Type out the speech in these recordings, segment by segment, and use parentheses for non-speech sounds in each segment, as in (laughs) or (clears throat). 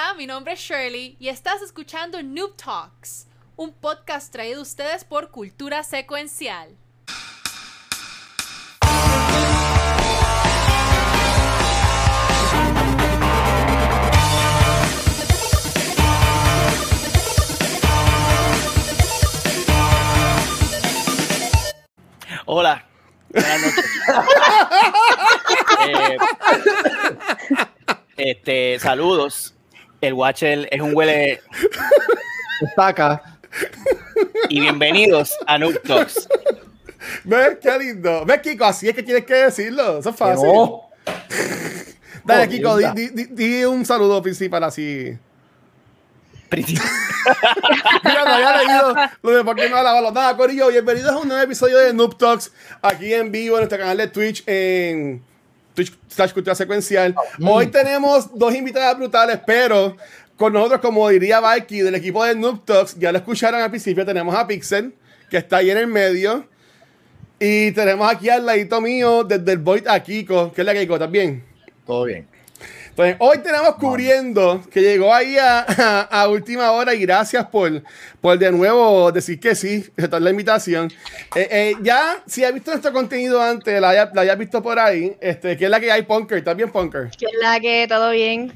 Hola, mi nombre es Shirley y estás escuchando Noob Talks, un podcast traído a ustedes por Cultura Secuencial. Hola. Buenas noches. (laughs) Eh, este, saludos. El Watcher es un huele Destaca. y bienvenidos a Noob Talks. ¿Ves? Qué lindo. ¿Ves, Kiko? Así es que tienes que decirlo. Eso es fácil. No. Dale, Oh, Kiko, di, mierda. di- di- di un saludo principal así. Princip- (laughs) Mira, no había leído lo de por qué no alabarlo. Nada, Corillo, bienvenidos a un nuevo episodio de Noob Talks aquí en vivo en nuestro canal de Twitch en Twitch slash Cultura Secuencial. Hoy tenemos dos invitadas brutales, pero con nosotros, como diría Valky del equipo de Noob Talks, ya lo escucharon al principio, tenemos a Pixel, que está ahí en el medio. Y tenemos aquí al ladito mío, desde el Void a Kiko, que es la Kiko también. Todo bien. Entonces, hoy tenemos cubriendo, que llegó ahí a, a- a última hora y gracias por, por de nuevo decir que sí, aceptar la invitación. Eh, eh, ya, si has visto nuestro contenido antes, la hayas, la hayas visto por ahí, este, que es la que hay Punker, ¿estás bien Punker? ¿Qué es la que? ¿Todo bien?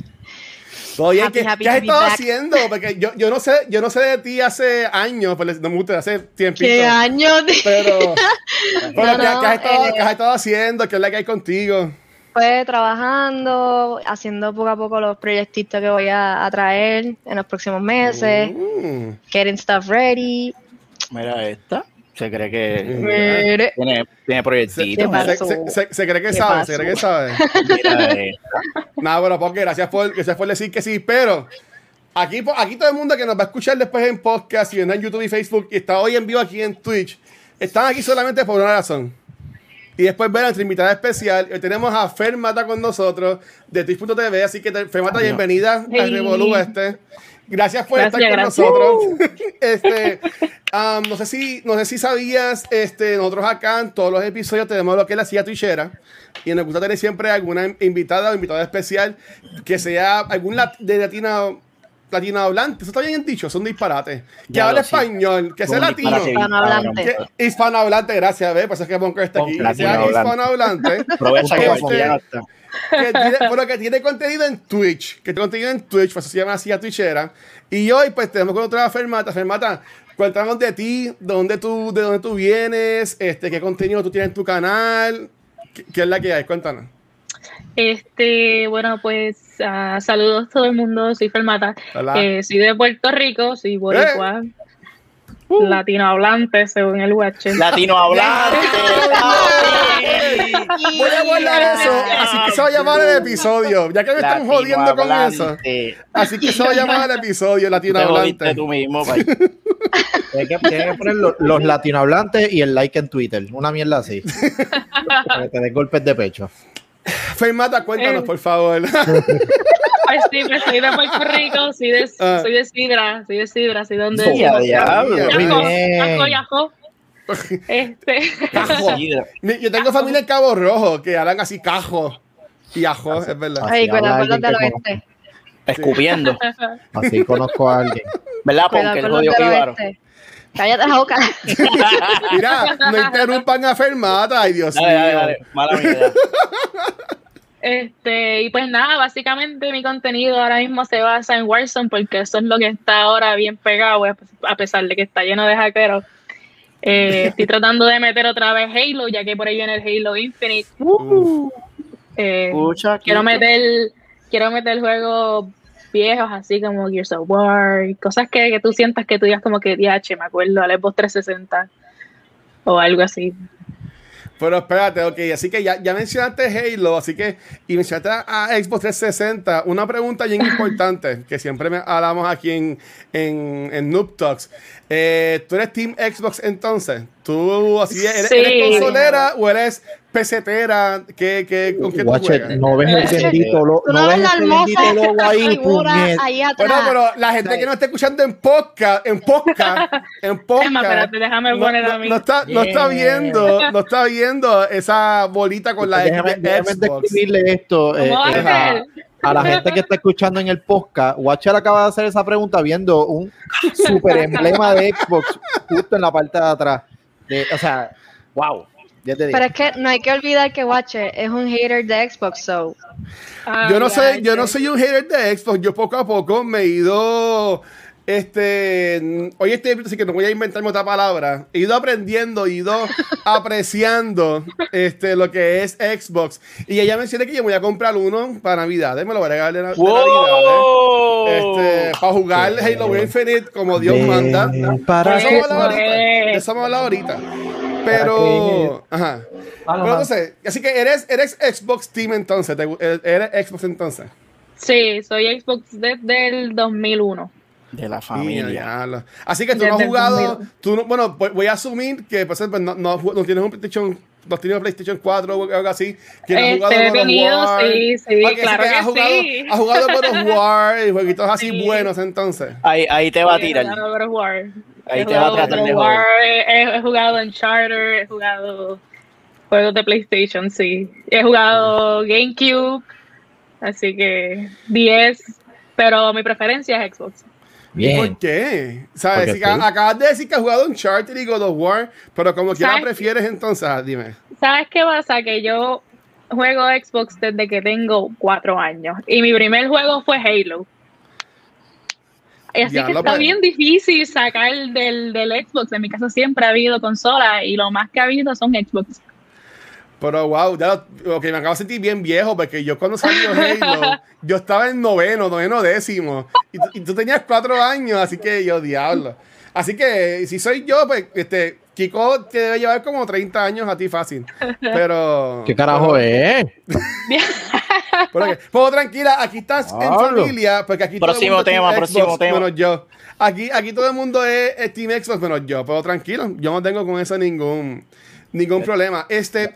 Todo bien, Happy, ¿qué, happy qué has estado back. haciendo? Porque yo, yo no sé, yo no sé de ti hace años, pues no me gusta, hace tiempito. ¿Qué años? de- Pero, (laughs) pero No, ¿qué, no, qué has estado, eh, qué has estado haciendo? ¿Qué es la que hay contigo? Pues trabajando, haciendo poco a poco los proyectitos que voy a, a traer en los próximos meses, Mm. getting stuff ready. Mira esta. Se cree que Mire. tiene, tiene proyectitos. ¿Qué se- se- se- se cree que ¿Qué sabe, se cree que sabe. Mira esta. Nada, bueno, porque gracias por, gracias por decir que sí, pero aquí, aquí todo el mundo que nos va a escuchar después en podcast y en YouTube y Facebook y está hoy en vivo aquí en Twitch, están aquí solamente por una razón. Y después ver a nuestra invitada especial. Hoy tenemos a Fer Mata con nosotros de Twitch.tv, así que te- Fer Mata, bienvenida al Hey. Revolú este. Gracias por Gracias, estar con gracias. nosotros. (laughs) este, um, no sé si, no sé si sabías, este, nosotros acá en todos los episodios tenemos lo que es la silla twitchera. Y nos gusta tener siempre alguna invitada o invitado especial que sea algún lat- de latino, latino hablante. Eso está bien dicho, son disparates. Que Ya hable lo sí. español, que sea Un latino. disparate Hispanohablante. Que- hispanohablante, gracias, ¿ves? Por eso es que Bonker está aquí. Que sea Latinohablante. hispanohablante. (laughs) Que Este, que tiene, bueno, que tiene contenido en Twitch, que tiene contenido en Twitch, pues eso se llama así a Twitchera. Y hoy, pues, tenemos con otra Fermata. Fermata, cuéntanos de ti, de dónde tú, de dónde tú vienes, este, qué contenido tú tienes en tu canal, qué, qué es la que hay, cuéntanos. Este, bueno, pues ah, saludos a todo el mundo, soy Fermata, Hola. Eh, soy de Puerto Rico, soy boricua, Uh. latinohablante según el Watcher. Latino hablante. (laughs) Voy a guardar eso, así que se va a llamar el episodio. Ya que me están jodiendo con eso. Así que se va a llamar el episodio Te latino jodiste hablante. tú mismo, Pai. (laughs) Tienes que, tienes que poner lo- los latinohablantes y el like en Twitter. Una mierda así. (laughs) Para que te den golpes de pecho. Fermata, cuéntanos, Eh. por favor. (laughs) Pues sí, pues soy de Puerto Rico, soy de, Ah. soy de Sidra, soy de Sidra, soy donde... Sí, a diablo. Este, Cajo. (laughs) Yo tengo familia en Cabo Rojo que hablan así cajo y ajo, es verdad. Así Ay, cuidado del oeste. Escupiendo. (laughs) Así conozco a alguien. ¿Verdad, Porque el jodido píbaro. Cállate la boca. Mira, no interrumpan a Fermata, ay Dios Dale, mío. dale, dale. Mala mía. Este, y pues nada, básicamente mi contenido ahora mismo se basa en Warzone porque eso es lo que está ahora bien pegado, a pesar de que está lleno de hackeros. Eh, (laughs) estoy tratando de meter otra vez Halo, ya que por ahí viene el Halo Infinite. Eh, Escucha, quiero meter, quiero meter juegos viejos así como Gears of War, cosas que, que tú sientas que tú digas como que DH, me acuerdo, al Xbox 360 o algo así. Pero espérate, ok, así que ya, ya mencionaste Halo, así que, y mencionaste a Xbox 360, una pregunta bien importante, que siempre me hablamos aquí en, en, en Noob Talks. Eh, ¿Tú eres Team Xbox entonces? ¿Tú así eres, Sí. eres consolera o eres pesetera? ¿Qué, qué, ¿Con qué tú juegas? no ves el bendito logo. No No ves la hermosa logo ahí, ahí Bueno, atrás. pero la gente que no está escuchando en podcast, en podcast, (laughs) en podcast. Emma, espérate, déjame no, poner no- a mí. no está, no está viendo, no está viendo esa bolita con la Déjame, de déjame Xbox. describirle esto. eh, ¿Cómo va eh, a la gente que está escuchando en el podcast, Watcher acaba de hacer esa pregunta viendo un super emblema de Xbox justo en la parte de atrás. De- o sea, wow. Ya te digo. Pero es que no hay que olvidar que Watcher es un hater de Xbox, so. Ah, Yo no soy, yo no soy un hater de Xbox. Yo poco a poco me he ido. Este. Hoy estoy así que no voy a inventarme otra palabra. He ido aprendiendo, he ido (laughs) apreciando este, lo que es Xbox. Y ella mencioné que yo me voy a comprar uno para Navidad. Me lo voy a regalar de, na- de Navidad. ¡Wow! Este, para jugar Halo Infinite como Dios manda. para eso ahorita. De eso vamos a hablar ahorita. Pero. Ajá. Pero entonces, así que eres, eres Xbox Team entonces. te gu- Eres Xbox entonces. Sí, soy Xbox desde el 2001. De la Mira, familia. Así que tú no has Desde jugado. 2000. Tú no, bueno, voy a asumir que pues, pues, no, no, no tienes un PlayStation. No tienes un PlayStation 4 o algo así. Que no has Este, jugado tenido, War. sí, sí, Ok, así claro que has jugado, sí. Has jugado God of War y jueguitos así Sí. buenos entonces. Ahí, ahí te va a Sí, tirar. God of War. Ahí he te va a jugado tratar God de of joder. War, he, he jugado en Charter, he jugado juegos de PlayStation, sí. He jugado GameCube, así que 10, pero mi preferencia es Xbox. Bien. ¿Por qué? ¿Sabes? Porque Si ca- sí. acabas de decir que has jugado Uncharted y God of War, pero como quiera prefieres entonces, ah, dime. ¿Sabes qué pasa? Que yo juego Xbox desde que tengo cuatro años y mi primer juego fue Halo. Así Ya, que lo está pues. bien difícil sacar del, del Xbox. En mi casa siempre ha habido consolas y lo más que ha habido son Xbox. Pero wow, ya, ok, me acabo de sentir bien viejo porque yo cuando salió Halo, (laughs) yo estaba en noveno, noveno décimo. Y tú tenías cuatro años, así que yo, diablo. Así que si soy yo, pues, este, Kiko te debe llevar como 30 años a ti fácil. (laughs) Pero. ¿Qué carajo es? (laughs) Pero, tranquila, aquí estás en familia, porque aquí todo el Próximo mundo es tema, Team próximo Xbox, tema. menos yo. Aquí, aquí todo el mundo es, es Team Xbox menos yo, pero tranquilo, yo no tengo con eso ningún, ningún problema. Este,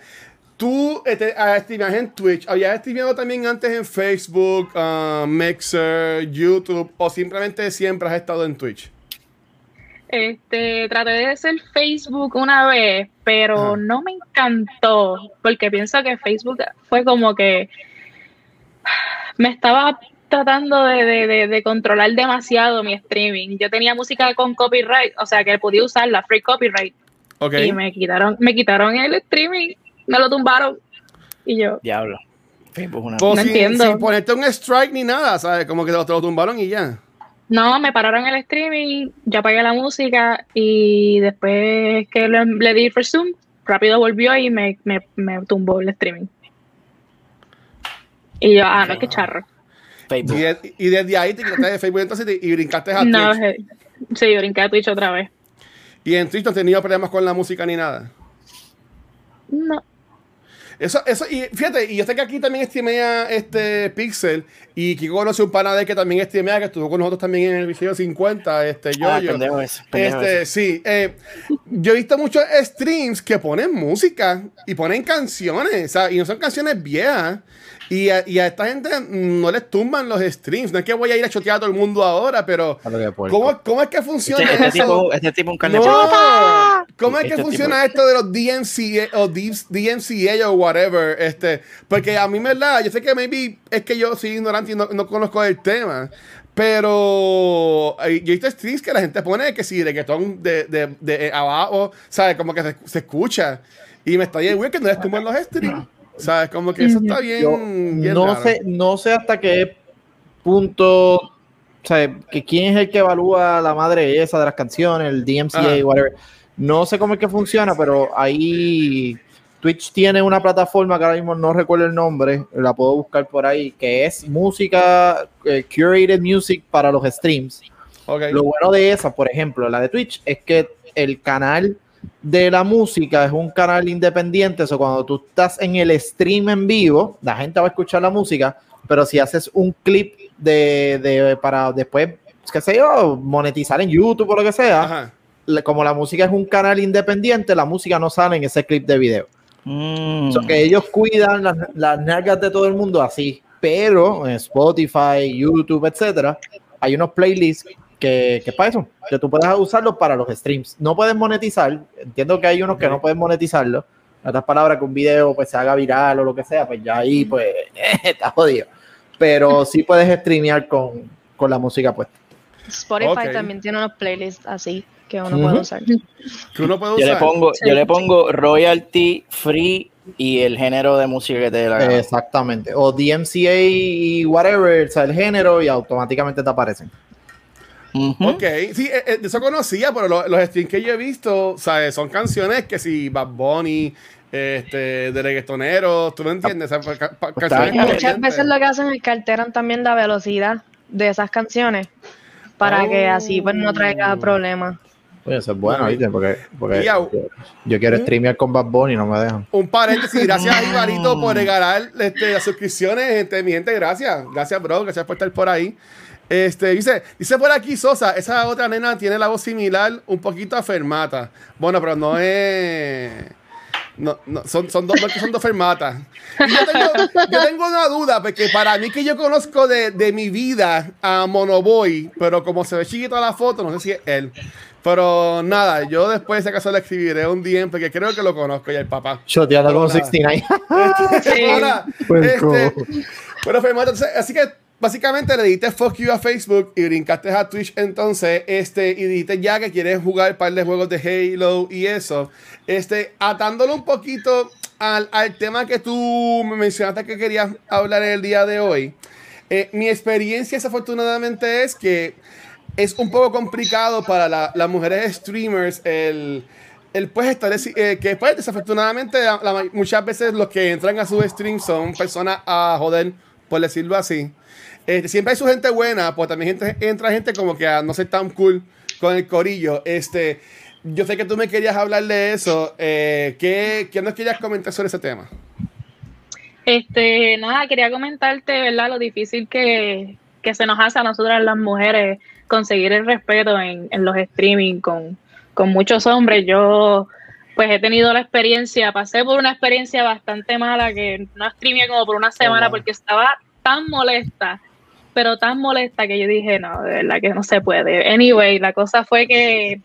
tú este, ah, streameas en Twitch, ¿habías streameado también antes en Facebook, ah, Mixer, YouTube, o simplemente siempre has estado en Twitch? Este, traté de hacer Facebook una vez, pero Ajá. no me encantó, porque pienso que Facebook fue como que me estaba tratando de, de- de- de controlar demasiado mi streaming. Yo tenía música con copyright, o sea que podía usarla, free copyright, Ok. y me quitaron, me quitaron el streaming, me lo tumbaron. Y yo, Diablo. Facebook una. Pues no sin, entiendo. sin ponerte un strike ni nada, ¿sabes? Como que te lo, te lo tumbaron y ya. No, me pararon el streaming, ya apagué la música y después que le, le di resume, rápido volvió y me, me, me tumbó el streaming. Y yo, ah, no, qué charro. Y, Facebook. de- y desde ahí te quitaste de Facebook entonces y, y brincaste a No, Twitch. eh, sí, brinqué a Twitch otra vez. Y en Twitch no has tenido problemas con la música ni nada. No. Eso, eso, y fíjate, y yo sé que aquí también streamea este Pixel, y Kiko conoce un pana de que también streamea, que estuvo con nosotros también en el episodio 50, este, yo, Ah, yo. pendejo ese, pendejo Este, ese. sí, eh, yo he visto muchos streams que ponen música y ponen canciones, o sea, y no son canciones viejas. Y a, y a esta gente no les tumban los streams. No es que voy a ir a chotear a todo el mundo ahora, pero que. ¿cómo, cómo es que funciona Este, este eso? tipo, este tipo un carne No. ¿Cómo es que Este funciona esto de los DMCA o DMCA o whatever? Este, porque a mí me da, yo sé que maybe es que yo soy ignorante y no, no conozco el tema. Pero eh, yo he visto streams que la gente pone que si reggaetón de, de, de abajo, ¿sabes? Como que se, se escucha. Y me está bien weird que no les tumban los streams. ¿Sabes? Como que eso está bien. Yo bien no raro. sé, no sé hasta qué punto, o sea, que quién es el que evalúa la madre esa de las canciones, el DMCA, Ajá. whatever. No sé cómo es que funciona, pero ahí Twitch tiene una plataforma que ahora mismo no recuerdo el nombre, la puedo buscar por ahí, que es música, eh, curated music para los streams. Lo bueno de esa, por ejemplo, la de Twitch, es que el canal de la música es un canal independiente. O cuando tú estás en el stream en vivo, la gente va a escuchar la música, pero si haces un clip de, de- para después, qué sé yo, monetizar en YouTube o lo que sea, Ajá. como la música es un canal independiente, la música no sale en ese clip de video. Mm. So que ellos cuidan las, las nalgas de todo el mundo así, pero en Spotify, YouTube, etcétera, hay unos playlists que, que es para eso, que tú puedes usarlos para los streams. No puedes monetizar, entiendo que hay unos que no pueden monetizarlo. En otras palabras, que un video pues se haga viral o lo que sea, pues ya ahí pues (laughs) está jodido. pero sí puedes streamear con, con la música puesta. Spotify también tiene unos playlists así que uno puede usar. Que uno puede Yo le pongo, Sí. yo le pongo royalty free y el género de música que te dé la gana. Exactamente. O DMCA y whatever, o sea, el género, y automáticamente te aparecen. Ujú. Ok, sí, eh, eh, de eso conocía, pero lo- los streams que yo he visto, ¿sabes? Son canciones que si Bad Bunny, este, de reggaetoneros, ¿tú me entiendes? O sea, bien. Y muchas veces lo que hacen es que alteran también la velocidad de esas canciones para que así pues no traiga Oh. problemas. Oye, eso es bueno. ¿viste? Porque, porque yo, yo quiero streamear con Bad Bunny y no me dejan. Un paréntesis, gracias a Ibarito por regalar este, las suscripciones, gente, mi gente, gracias. Gracias, bro, gracias por estar por ahí. Este, dice, dice por aquí Sosa, esa otra nena tiene la voz similar, un poquito a Fermata. Bueno, pero no es. No, no, son, son dos, no es que son dos fermatas. Yo, tengo, yo tengo una duda, porque para mí que yo conozco de, de mi vida a Monoboy, pero como se ve chiquito la foto, no sé si es él. Pero nada, yo después si acaso le escribiré un DM porque creo que lo conozco ya el papá. Shoteando con Hola. 69. Ahora, (laughs) Puerco. este, bueno, Fermata, entonces, así que básicamente le diste fuck you a Facebook y brincaste a Twitch entonces, este, y dijiste ya que quieres jugar un par de juegos de Halo y eso. Este, atándolo un poquito al, al tema que tú me mencionaste que querías hablar en el día de hoy. Eh, mi experiencia desafortunadamente es que es un poco complicado para la- las mujeres streamers el, el pues estar eh, que pues desafortunadamente muchas veces los que entran a su stream son personas a joder por decirlo así Este, siempre hay su gente buena pues también entra gente como que a no ser tan cool con el corillo este yo sé que tú me querías hablar de eso eh, ¿qué, ¿qué nos querías comentar sobre ese tema? Este, nada, quería comentarte, ¿verdad? Lo difícil que, que se nos hace a nosotras las mujeres conseguir el respeto en, en los streaming con, con muchos hombres. Yo, pues, he tenido la experiencia, pasé por una experiencia bastante mala que no streamé como por una semana wow. porque estaba tan molesta, pero tan molesta que yo dije, no, de verdad que no se puede. Anyway, la cosa fue que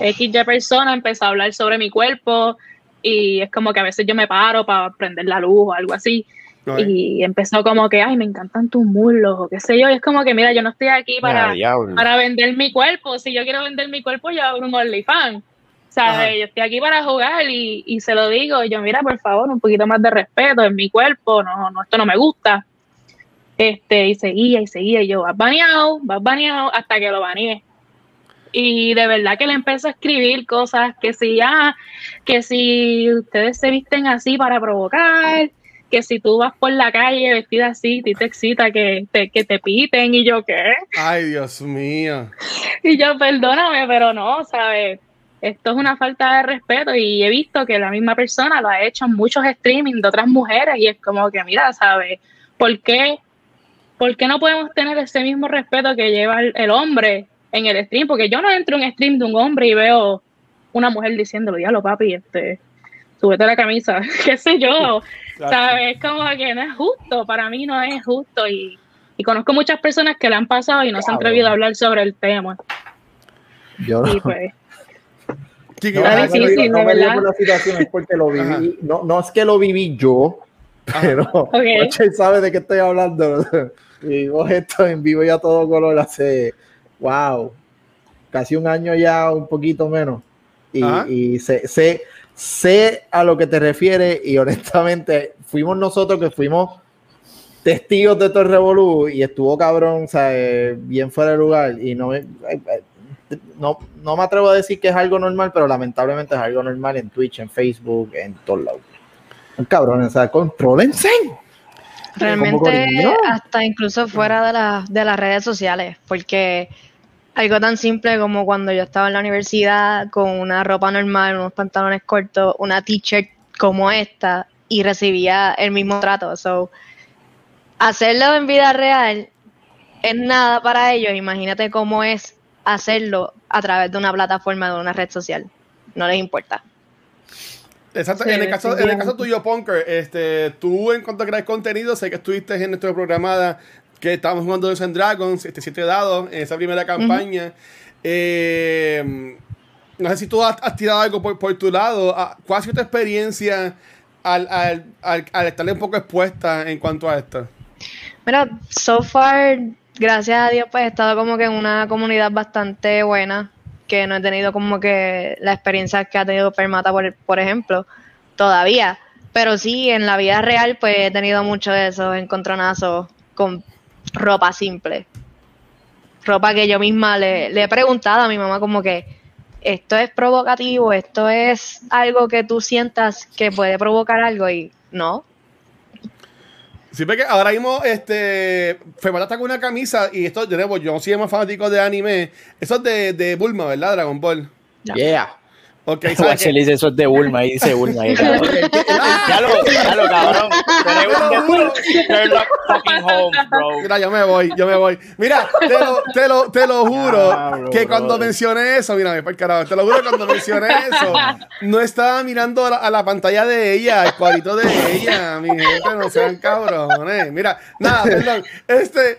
XY persona empezó a hablar sobre mi cuerpo y es como que a veces yo me paro para prender la luz o algo así No, y empezó como que, ay, me encantan tus muslos o qué sé yo, y es como que, mira, yo no estoy aquí para, para vender mi cuerpo, si yo quiero vender mi cuerpo yo abro un OnlyFans. ¿sabes? Yo estoy aquí para jugar y, y se lo digo, yo, mira, por favor, un poquito más de respeto en mi cuerpo, no, no, esto no me gusta. Este, y seguía y seguía, y yo, vas baneado, vas baneado, hasta que lo baneé. Y de verdad que le empezó a escribir cosas que si, ah, que si ustedes se visten así para provocar, que si tú vas por la calle vestida así, a ti te excita que te, que te piten, y yo, ¿qué? ay Dios mío Y yo, perdóname, pero no, ¿sabes? Esto es una falta de respeto y he visto que la misma persona lo ha hecho en muchos streaming de otras mujeres y es como que, mira, ¿sabes? ¿Por qué, ¿Por qué no podemos tener ese mismo respeto que lleva el, el hombre en el stream? Porque yo no entro en un stream de un hombre y veo una mujer diciéndolo, diablo, papi, este, súbete la camisa, (laughs) qué sé yo, ¿sabes? Es como que no es justo, para mí no es justo y, y conozco muchas personas que le han pasado y no se han atrevido a hablar sobre el tema. Yo Y pues, Kiki, No, Está no difícil, no me la situación, es porque lo viví. No, no es que lo viví yo, pero Oche sabe de qué estoy hablando. (laughs) Vivimos esto en vivo y a todo color hace, wow, casi un año ya, un poquito menos. Y, y sé, sé, sé a lo que te refieres y honestamente fuimos nosotros que fuimos testigos de todo el revolú y estuvo cabrón, o sea, bien fuera de lugar y no me, no, no me atrevo a decir que es algo normal, pero lamentablemente es algo normal en Twitch, en Facebook, en todos lados. Cabrón, o sea, contrólense. Realmente, hasta incluso fuera de, la- de las redes sociales, porque algo tan simple como cuando yo estaba en la universidad con una ropa normal, unos pantalones cortos, una t-shirt como esta y recibía el mismo trato. So, hacerlo en vida real es nada para ellos. Imagínate cómo es hacerlo a través de una plataforma, de una red social. No les importa. Exacto. Sí, en, el caso, en el caso tuyo, Punker, este, tú en cuanto a crear contenido, sé que estuviste en nuestro programada que estábamos jugando Dungeons and Dragons, este, siete dados, en esa primera campaña. Eh, no sé si tú has, has tirado algo por, por tu lado. Ah, ¿Cuál ha sido tu experiencia al, al, al, al estarle un poco expuesta en cuanto a esto? Mira, so far, gracias a Dios, pues he estado como que en una comunidad bastante buena, que no he tenido como que la experiencia que ha tenido Fermata, por, por ejemplo, todavía. Pero sí, en la vida real, pues he tenido muchos de esos encontronazos con ropa simple. Ropa que yo misma le, le he preguntado a mi mamá como que esto es provocativo, esto es algo que tú sientas que puede provocar algo y no, Sí, porque ahora mismo, este, Femara está con una camisa y esto, de nuevo, yo soy más fanático de anime. Eso es de, de Bulma, ¿verdad? Dragon Ball. Yeah. Ok, le dice eso es de Bulma, ahí dice Bulma. Ahí, (laughs) ya lo, ya lo, cabrón. Mira, yo me voy, yo me voy. Mira, te lo, te lo, te lo juro Diablo, que cuando mencioné eso, mira, me carajo, te lo juro que cuando mencioné eso, no estaba mirando a la, a la pantalla de ella, al cuadrito de ella, mi gente, no sean cabrones. Mira, nada, perdón. Este.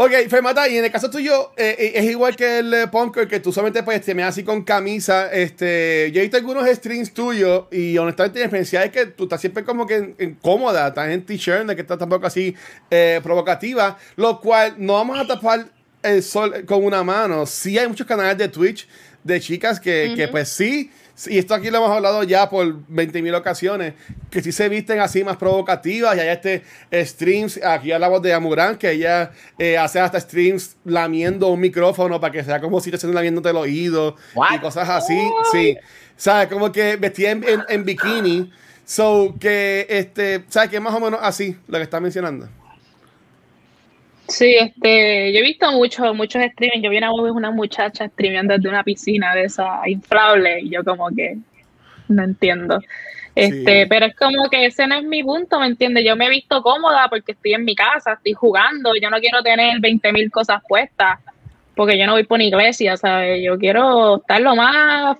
Ok, Femata, y en el caso tuyo, eh, eh, es igual que el eh, Punker, que tú solamente pues te así con camisa. Este, yo he visto algunos streams tuyos y honestamente mi experiencia es que tú estás siempre como que en- en cómoda, estás en t-shirt, que estás tampoco así eh, provocativa, lo cual no vamos a tapar el sol con una mano. Sí hay muchos canales de Twitch de chicas que, que pues sí, y esto aquí lo hemos hablado ya por 20 mil ocasiones, que sí se visten así más provocativas, y hay este eh, streams, aquí hablamos de Amuran, que ella eh, hace hasta streams lamiendo un micrófono para que sea como si te estén lamiéndote el oído y What? cosas así, sí, ¿sabes? Como que vestida en, en- en bikini, so que, este, ¿sabes? Que es más o menos así lo que está mencionando. Sí, este, yo he visto muchos, muchos streaming. Yo vi una, una muchacha streameando desde una piscina de esa inflable y yo como que no entiendo. Este, Sí. pero es como que ese no es mi punto, ¿me entiendes? Yo me he visto cómoda porque estoy en mi casa, estoy jugando, yo no quiero tener 20 mil cosas puestas porque yo no voy por una iglesia, ¿sabes? Yo quiero estar lo más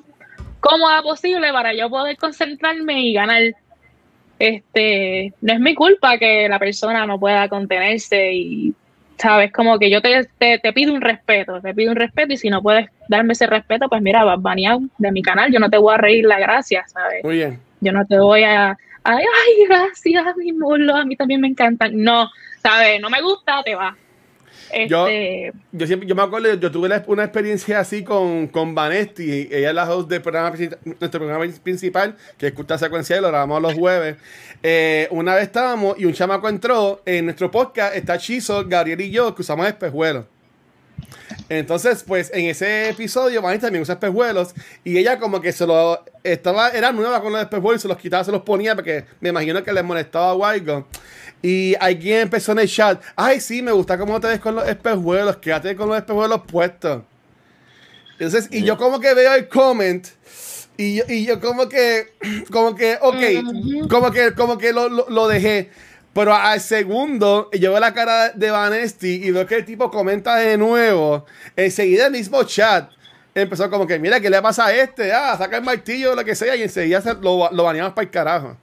cómoda posible para yo poder concentrarme y ganar. Este, no es mi culpa que la persona no pueda contenerse y, sabes, como que yo te, te, te pido un respeto, te pido un respeto y si no puedes darme ese respeto, pues mira, vas baneado de mi canal, yo no te voy a reír la gracia, ¿sabes? Muy bien. Yo no te voy a, a- ay, gracias, mi mulo, a mí también me encantan. No, ¿sabes? No me gusta, te va. Yo- Este, Yo siempre, yo me acuerdo, yo tuve la- una experiencia así con, con Vanesti, ella es la host del programa, nuestro programa principal, que es Cultura Secuencial, lo grabamos los jueves. Eh, una vez estábamos y un chamaco entró en nuestro podcast, está Chizo, Gabriel y yo, que usamos espejuelos. Entonces, pues en ese episodio, Vanesti también usa espejuelos y ella como que se lo estaba, era nueva con los espejuelos, se los quitaba, se los ponía porque me imagino que les molestaba o algo. Y alguien empezó en el chat, ay sí, me gusta cómo te ves con los espejuelos, quédate con los espejuelos puestos. Entonces, y yo como que veo el comment y yo, y yo como que, (clears throat) como que, ok, como que, como que lo, lo, lo dejé. Pero al segundo, yo veo la cara de Vanesti y veo que el tipo comenta de nuevo. Enseguida el mismo chat empezó como que, mira, ¿qué le pasa a este? Ah, saca el martillo o lo que sea. Y enseguida se lo, lo baneamos para el carajo.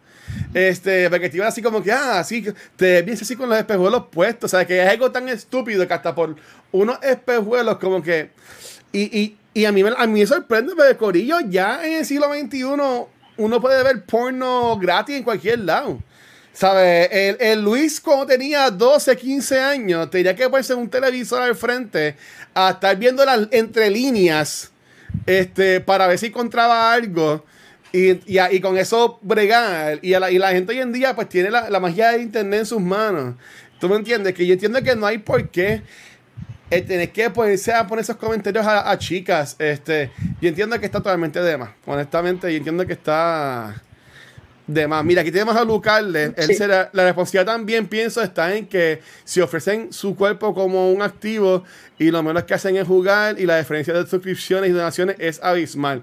Este, porque te iban así como que, ah, así, te ves así con los espejuelos puestos. O sea, que es algo tan estúpido que hasta por unos espejuelos como que... Y, y, y a, mí, me- a mí me sorprende, porque Corillo, ya en el siglo XXI uno puede ver porno gratis en cualquier lado. ¿Sabes? El, el Luis, cuando tenía 12, 15 años, tenía que ponerse un televisor al frente a estar viendo las entre líneas este, para ver si encontraba algo. Y, y, y con eso bregar. Y, a la, y la gente hoy en día pues tiene la, la magia de internet en sus manos. ¿Tú me entiendes? Que yo entiendo que no hay por qué eh, tener que ponerse a poner esos comentarios a, a chicas. Este, yo entiendo que está totalmente de más. Honestamente, yo entiendo que está de más. Mira, aquí tenemos a Lucarle. Él la responsabilidad también, pienso, está en que si ofrecen su cuerpo como un activo y lo menos que hacen es jugar y la diferencia de suscripciones y donaciones es abismal.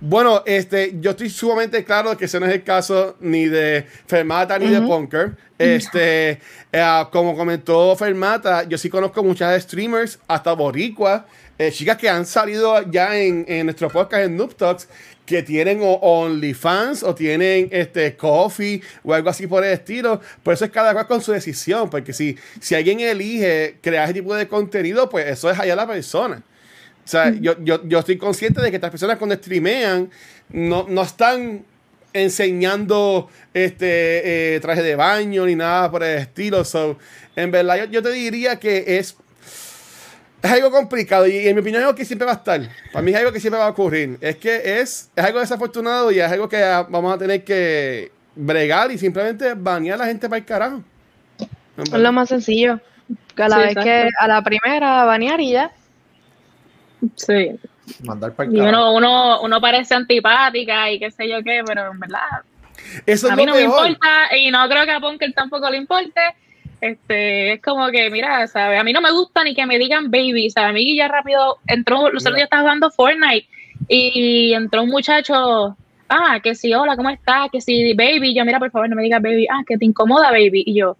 Bueno, este, yo estoy sumamente claro de que ese no es el caso ni de Fermata ni de Punker. Este, eh, como comentó Fermata, yo sí conozco muchas streamers, hasta Boricua, eh, chicas que han salido ya en, en nuestro podcast en Noob Talks, que tienen o- OnlyFans o tienen este Coffee o algo así por el estilo. Por eso es cada cual con su decisión, porque si, si alguien elige crear ese tipo de contenido, pues eso es allá la persona. O sea, yo, yo, yo estoy consciente de que estas personas cuando streamean no, no están enseñando este eh, traje de baño ni nada por el estilo. So, en verdad, yo, yo te diría que es, es algo complicado y, en mi opinión es algo que siempre va a estar. Para mí es algo que siempre va a ocurrir. Es que es, es algo desafortunado y es algo que vamos a tener que bregar y simplemente banear a la gente para el carajo. Es lo más sencillo. A la Sí, vez exacto. que a la primera banear y ya. Sí. Mandar para el Y uno, uno, uno parece antipática y qué sé yo qué, pero en verdad Eso es a mí no me importa y no creo que a Punker tampoco le importe. Este, es como que, mira, ¿sabes? A mí no me gusta ni que me digan baby, ¿sabes? A mí ya rápido entró, los otros días estaba jugando Fortnite y entró un muchacho, ah, que sí, hola, ¿cómo estás? Que sí, baby, yo, mira, por favor, no me digas baby, ah, que te incomoda baby, y yo,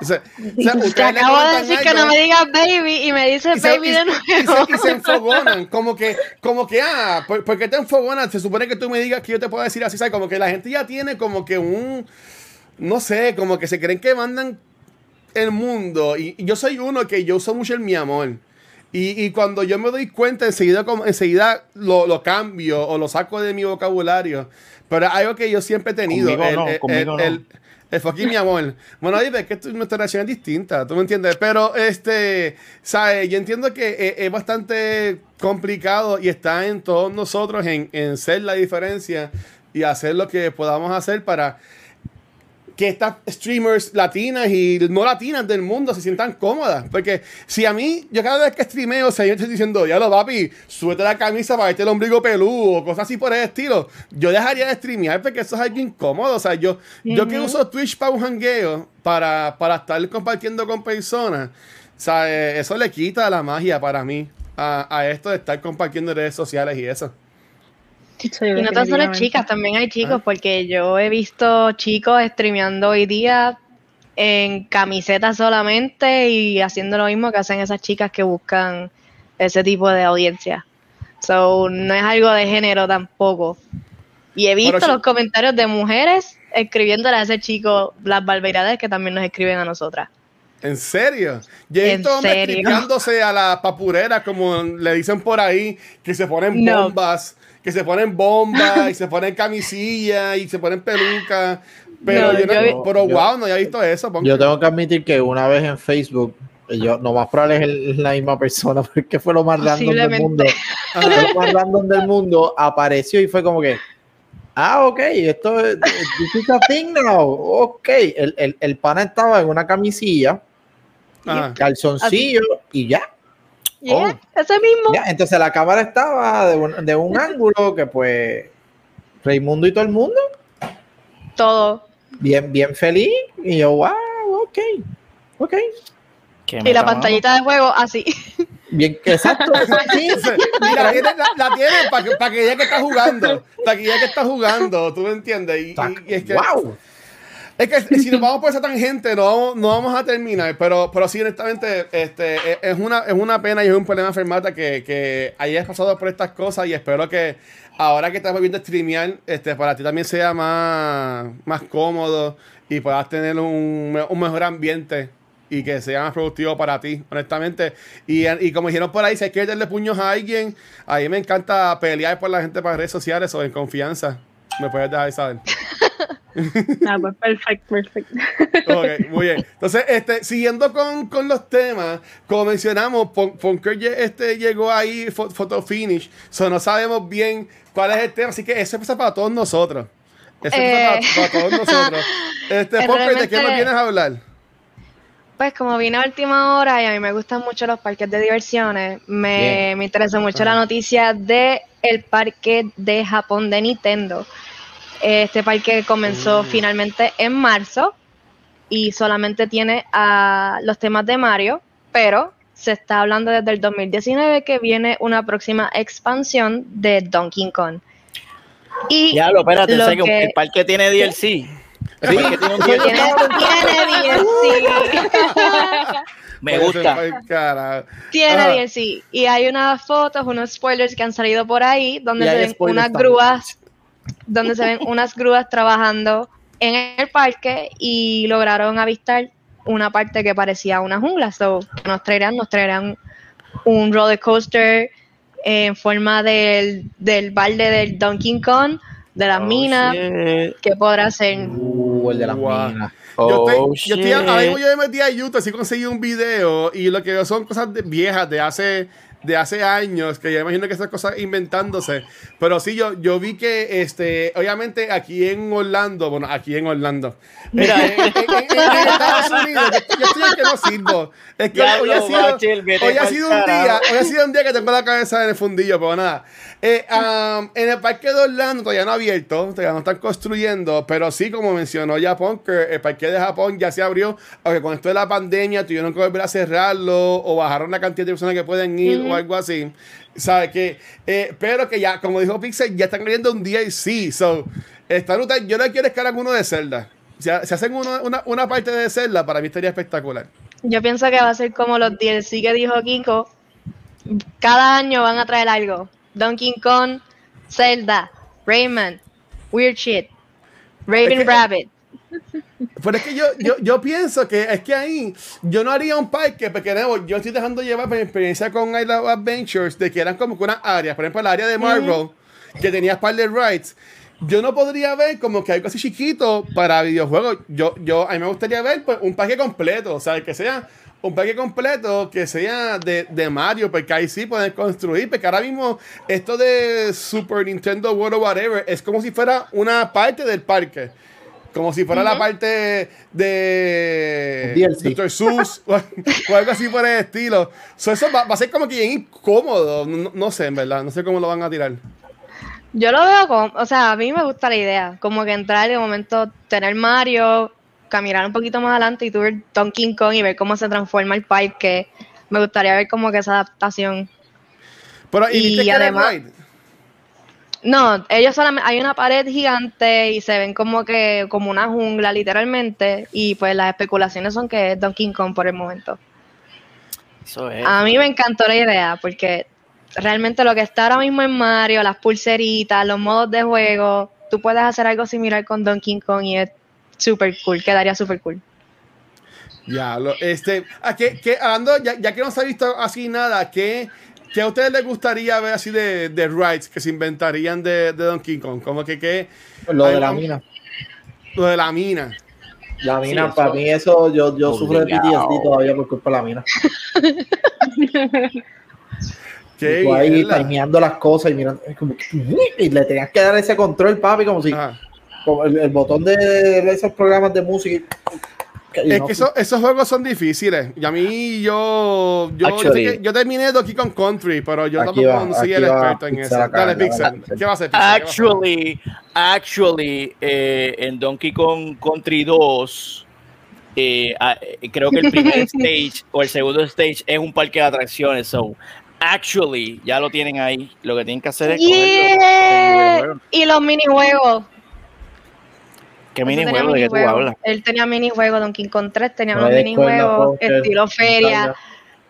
O sea, o sea, Te acabo de decir que algo no me digas baby y me dices y baby y- de y nuevo. se- y se (laughs) enfogonan, como que, como que, ah, ¿por, por qué te enfogonas? Se supone que tú me digas que yo te puedo decir así, ¿sabes? Como que la gente ya tiene como que un, no sé, como que se creen que mandan el mundo. Y, y yo soy uno que yo uso mucho el mi amor. Y, y cuando yo me doy cuenta, enseguida, como, enseguida lo, lo cambio o lo saco de mi vocabulario. Pero algo que yo siempre he tenido. Conmigo el, no, el- conmigo el- no. El- fucking mi amor. Bueno, ahí ves que tu- nuestra relación distinta, tú me entiendes. Pero, este, ¿sabes? Yo entiendo que es, es bastante complicado y está en todos nosotros en, en ser la diferencia y hacer lo que podamos hacer para que estas streamers latinas y no latinas del mundo se sientan cómodas. Porque si a mí, yo cada vez que streameo, o sea, yo estoy diciendo, ya lo papi, suelta la camisa para verte el ombligo peludo o cosas así por el estilo, yo dejaría de streamear porque eso es algo incómodo. O sea, yo, yo que uso Twitch para un jangueo, para, para estar compartiendo con personas, o sea, eso le quita la magia para mí a, a esto de estar compartiendo en redes sociales y eso. Y no tan solo chicas, también hay chicos, porque yo he visto chicos streameando hoy día en camisetas solamente y haciendo lo mismo que hacen esas chicas que buscan ese tipo de audiencia. So, no es algo de género tampoco. Y he visto Pero los comentarios de mujeres escribiéndole a ese chico las barbaridades que también nos escriben a nosotras. ¿En serio? Yo he ¿En visto hombres serio? tripeándose a la papurera, como le dicen por ahí, que se ponen No. Que se ponen bombas y se ponen camisilla y se ponen pelucas. Pero No, yo no, yo pero yo- wow, no había visto eso. Yo tengo que admitir que una vez en Facebook, yo no más probable es la misma persona, (laughs) porque fue lo más random del mundo. Fue lo más random del mundo, apareció y fue como que, ah, ok, esto es, this is a thing now, ok. El, el, el pana estaba en una camisilla, Ajá. calzoncillo y ya. Yeah, Oh. ese mismo. ya. Entonces la cámara estaba de un, de un (laughs) ángulo que pues Raimundo y todo el mundo, Todo. bien, bien feliz. Y yo, wow, ok, ok. Y la pantallita de juego así. (laughs) Bien, exacto. (laughs) sí. Mira, tiene- la, la tienen para que, para que ella que está jugando, para que ella que está jugando, tú me entiendes. Y, y- y es que, wow. Es que si nos (laughs) vamos por esa tangente, no vamos, no vamos a terminar. Pero, pero sí, honestamente, este, es- es, una, es una pena y es un problema, Fermata, que, que hayas pasado por estas cosas. Y espero que ahora que estás volviendo a streamear, este, para ti también sea más, más cómodo y puedas tener un, un mejor ambiente y que sea más productivo para ti, honestamente. Y, y como dijeron por ahí, si hay que darle puños a alguien, a mí me encanta pelear por la gente para redes sociales o en confianza. Me puedes dejar saber. (laughs) (laughs) Ah, pues perfecto, perfecto. (laughs) Ok, muy bien. Entonces, este, siguiendo con, con los temas, como mencionamos, Pon- Punker lle- este, llegó ahí, fo- photo finish, so no sabemos bien cuál es el tema, así que eso pasa para todos nosotros. Eso Eh. pasa para, para todos nosotros. (laughs) Este, Punker, ¿de qué nos vienes a hablar? Pues como vine a última hora y a mí me gustan mucho los parques de diversiones, me, me interesó mucho la noticia de el parque de Japón de Nintendo. Este parque comenzó finalmente en marzo y solamente tiene a los temas de Mario, pero se está hablando desde el 2019 que viene una próxima expansión de Donkey Kong. Y Ya, lo espérate, lo sé que que- el parque tiene DLC. El parque tiene un tiene, DLC. tiene DLC. Me gusta. Tiene Ajá. DLC. Y hay unas fotos, unos spoilers que han salido por ahí, donde se ven unas también. grúas, donde se ven unas grúas trabajando en el parque y lograron avistar una parte que parecía una jungla. So, nos traerán, nos traerán un roller coaster en forma del, del balde del Donkey Kong, de las Oh, minas, shit. ¿qué podrá hacer? Uh, el de las Wow. minas. Yo Oh, estoy, yo estoy, ahora mismo shit. yo me metí a YouTube, así conseguí un video y lo que veo son cosas de- viejas de hace, de hace años, que yo imagino que esas cosas inventándose. Pero sí, yo, yo vi que, este, obviamente aquí en Orlando, bueno, aquí en Orlando, Mira, en, en- en- en Estados Unidos, yo, estoy que no sirvo. Es que Ya hoy, ha sido, Bachel, hoy ha sido un día, hoy ha sido un día que tengo la cabeza en el fundillo, pero nada. Eh, um, en el parque de Orlando todavía no ha abierto, todavía no están construyendo, pero sí, como mencionó Japón, que el parque de Japón ya se abrió, aunque con esto de la pandemia tuvieron que volver a cerrarlo o bajaron la cantidad de personas que pueden ir o algo así. ¿Sabe que eh, Pero que ya, como dijo Pixel, ya están abriendo un DLC. So, esta ruta, yo no quiero escalar uno de Zelda. Si, si hacen uno- una, una parte de Zelda, para mí estaría espectacular. Yo pienso que va a ser como los DLC que dijo Kinko. Cada año van a traer algo. Donkey Kong, Zelda, Rayman, Weird Shit, Raven Es que- Rabbit. Pero es que yo, yo, yo pienso que es que ahí yo no haría un parque, porque nuevo, yo estoy dejando llevar mi experiencia con I Love Adventures, de que eran como que unas áreas, por ejemplo, el área de Marvel, que tenía par de rides. Yo no podría ver como que algo así chiquito para videojuegos. Yo, yo, a mí me gustaría ver pues, un parque completo, o sea, que sea un parque completo que sea de, de Mario, porque ahí sí pueden construir, porque ahora mismo esto de Super Nintendo World o whatever es como si fuera una parte del parque. Como si fuera la parte de DLC. Dr. Seuss o, (laughs) o algo así por el estilo. So, eso va, va a ser como que bien incómodo. No, no sé, en verdad. No sé cómo lo van a tirar. Yo lo veo como, o sea, a mí me gusta la idea, como que entrar y de momento tener Mario, caminar un poquito más adelante y tú ver Donkey Kong y ver cómo se transforma el parque. Me gustaría ver como que esa adaptación. Pero, ¿y, viste además- ride? No, ellos solamente, hay una pared gigante y se ven como que, como una jungla literalmente, y pues las especulaciones son que es Donkey Kong por el momento. Eso es. A mí me encantó la idea, porque realmente lo que está ahora mismo en Mario, las pulseritas, los modos de juego, tú puedes hacer algo similar con Donkey Kong y es super cool, quedaría super cool. Ya, lo, este, ¿a qué, qué- hablando, ya, ya que no se ha visto así nada, ¿qué, qué a ustedes les gustaría ver así de, de rides que se inventarían de, de Donkey Kong? Como que, que Lo de la mina. lo de la mina. La mina, para mí eso, yo, yo sufro de. PTSD todavía por culpa de la mina. (laughs) ¿Qué? Y tú ahí timeando las cosas y mirando, es como que, y le tenías que dar ese control, papi, como si como el, el botón de, de esos programas de música. Es no, que eso- esos juegos son difíciles. Y a mí, yo. Yo, yo, que terminé Donkey Kong Country, pero yo tampoco va, soy el experto en eso. Dale, Pixel. ¿Qué va a hacer. Actually, actually, eh, en Donkey Kong Country 2, eh, ah, eh, creo que el primer (laughs) stage o el segundo stage es un parque de atracciones. So, actually, ya lo tienen ahí. Lo que tienen que hacer es Yeah. cogerlo. Y los minijuegos. ¿Qué minijuego de qué tú hablas? Él tenía minijuegos, Donkey Kong 3 tenía No unos minijuegos, estilo feria.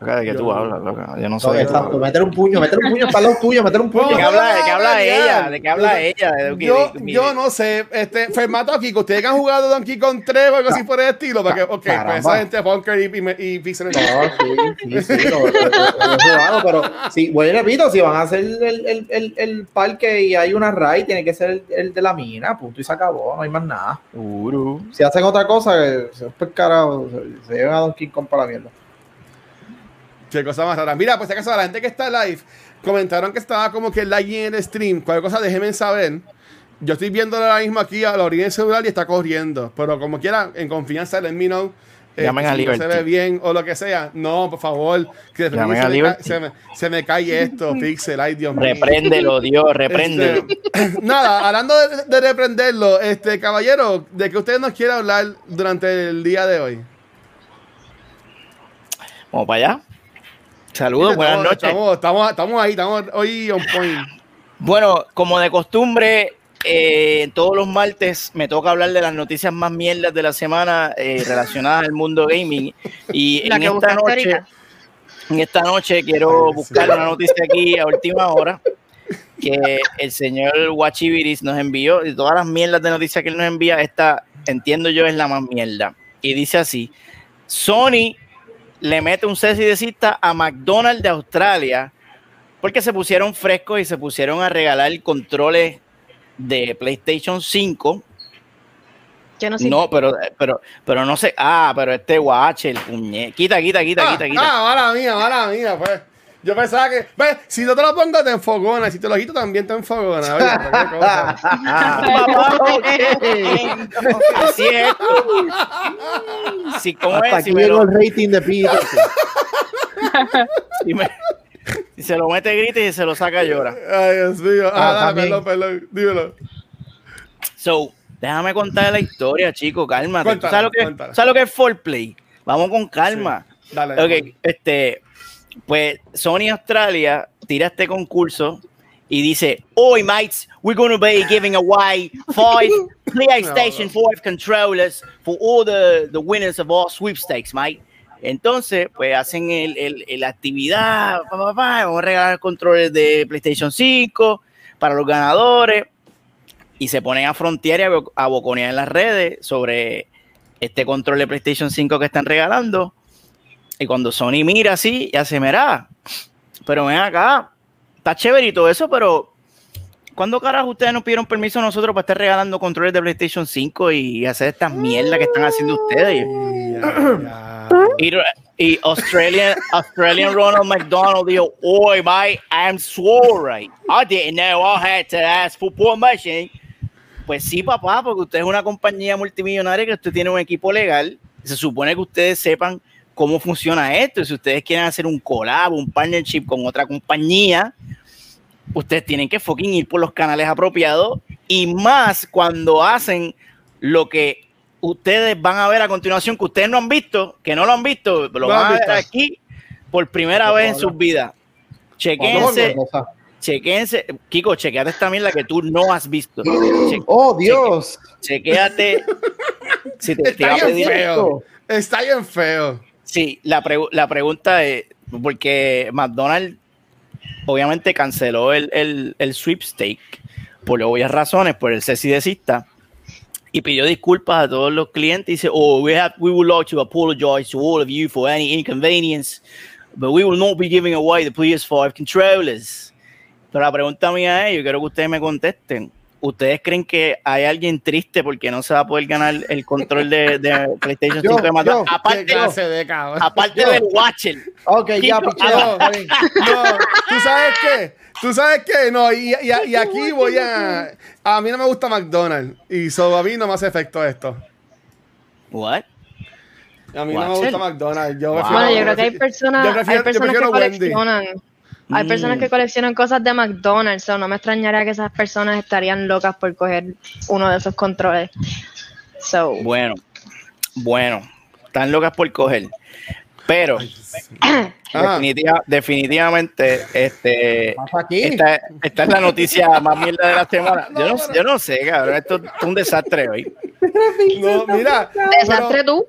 Loca, ¿De qué tú hablas, loca? Yo no sé No, exacto, meter un puño, meter un puño para los tuyos, meter un puño. ¿De qué habla, de qué habla ella? ¿De qué habla ella? De- de- Yo, de- yo no sé, este, Fermato aquí, que ustedes que han jugado Donkey Kong 3 o algo así por el estilo, para que, ok, pues esa gente Funker y, y, y Pixel. No, sí, sí, sí, lo, lo- lo- lo he jugado, pero sí, bueno, repito, si van a hacer el, el, el, el parque y hay una raid, tiene que ser el, el de la mina, punto y se acabó, no hay más nada. Uru. Si hacen otra cosa, que se pues carajo, se, se llevan a Donkey Kong para la mierda. Qué cosa más rara. Mira, pues si acaso la gente que está live comentaron que estaba como que live en el stream. Cualquier cosa, déjenme saber. Yo estoy viendo ahora mismo aquí a la orilla del celular y está corriendo. Pero como quiera, en confianza, let me know. eh, Llamen a si no se ve bien o lo que sea. No, por favor. Que Llamen repente a se, me ca- se, me, se me cae esto, (laughs) Pixel. Ay, Dios mío. Repréndelo, Dios, repréndelo. Este, (laughs) nada, hablando de, de reprenderlo, este caballero, ¿de que usted nos quiere hablar durante el día de hoy? Vamos para allá. Saludos, buenas Estamos- noches. Estamos, estamos, estamos ahí, estamos hoy on point. Bueno, como de costumbre, eh, todos los martes me toca hablar de las noticias más mierdas de la semana eh, relacionadas al mundo gaming. Y (laughs) La en que esta noche, ahorita. en esta noche quiero buscar sí. una noticia aquí a última hora que el señor Guachiviris nos envió. Y todas las mierdas de noticias que él nos envía, esta entiendo yo es la más mierda. Y dice así: Sony le mete un cese y desista a McDonald's de Australia porque se pusieron frescos y se pusieron a regalar controles de PlayStation 5. Yo no sé. No, pero, pero, pero no sé. Ah, pero este watch, el puñe. Quita, quita, quita, Ah, quita, quita. ah, mala mía, mala mía, pues. Yo pensaba que, ves, si no te lo pongo te enfogona, si te lo quito también te enfogona. Oye, qué cosa. (laughs) Es cierto. Sí, ¿cómo Hasta es? aquí Si, me llegó lo- el rating de Peter. (laughs) si me- si se lo mete grita y se lo saca llora. Ay, Dios mío. Ah, Ah, dale, también. perdón, perdón, dímelo. So, déjame contar la historia, chico, cálmate. ¿Tú Cuéntala, ¿Sabes lo que, cuéntala. ¿Sabes lo que es foreplay? Vamos con calma. Dale. Ok, este, pues Sony Australia tira este concurso y dice, Hoy mates, we're going to be giving away five (laughs) PlayStation 5 controllers for all the, the winners of our sweepstakes, mate. Entonces, pues hacen el, el- la actividad, pa, pa, pa, vamos a regalar controles de PlayStation 5 para los ganadores y se ponen a frontear y a, a boconear en las redes sobre este control de PlayStation 5 que están regalando. Y cuando Sony mira así, ya se mira, pero ven acá, está chévere y todo eso, pero ¿cuándo carajo ustedes nos pidieron permiso a nosotros para estar regalando controles de PlayStation 5 y hacer estas mierdas que están haciendo ustedes? Y, y Australian, Australian Ronald McDonald dijo, Oi, mate, I'm sorry. I didn't know I had to ask for permission. Pues sí, papá, porque usted es una compañía multimillonaria que usted tiene un equipo legal. Se supone que ustedes sepan cómo funciona esto. Si ustedes quieren hacer un collab, un partnership con otra compañía, ustedes tienen que fucking ir por los canales apropiados y más cuando hacen lo que ustedes van a ver a continuación, que ustedes no han visto, que no lo han visto, lo No van a ver visto. aquí por primera vez en sus vidas. Chequense, chequense, Kiko, chequeate esta mierda que tú no has visto. Oh, Dios. chequéate. (laughs) si te, Está bien feo. Está bien feo. Sí, la, la pregunta es, porque McDonald's obviamente canceló el, el, el sweepstake por obvias razones, por el cesidecista, y pidió disculpas a todos los clientes y dice, oh, we, have, we would like to apologize to all of you for any inconvenience, but we will not be giving away the PS5 controllers. Pero la pregunta mía es, yo quiero que ustedes me contesten. ¿Ustedes creen que hay alguien triste porque no se va a poder ganar el control de, de PlayStation Yo, 5 de McDonald's? yo, Aparte, de aparte Yo. del Watcher. Ok, ya, Kiko, pichea. No, tú sabes qué, tú sabes qué, no, y, y- y aquí voy a, a mí no me gusta McDonald's, y so a mí no me hace efecto esto. What? A mí no me gusta McDonald's, yo Wow. prefiero- Bueno, yo creo que hay personas, yo prefiero- hay personas yo que prefiero Wendy. Hay personas Mm. que coleccionan cosas de McDonald's, so no me extrañaría que esas personas estarían locas por coger uno de esos controles. So, Bueno, bueno, están locas por coger. Pero (clears throat) definitiva- definitivamente, este, esta, esta es la noticia más mierda de la semana. Yo no, yo no sé, cabrón, esto es un desastre hoy. (laughs) No, mira, desastre pero tú.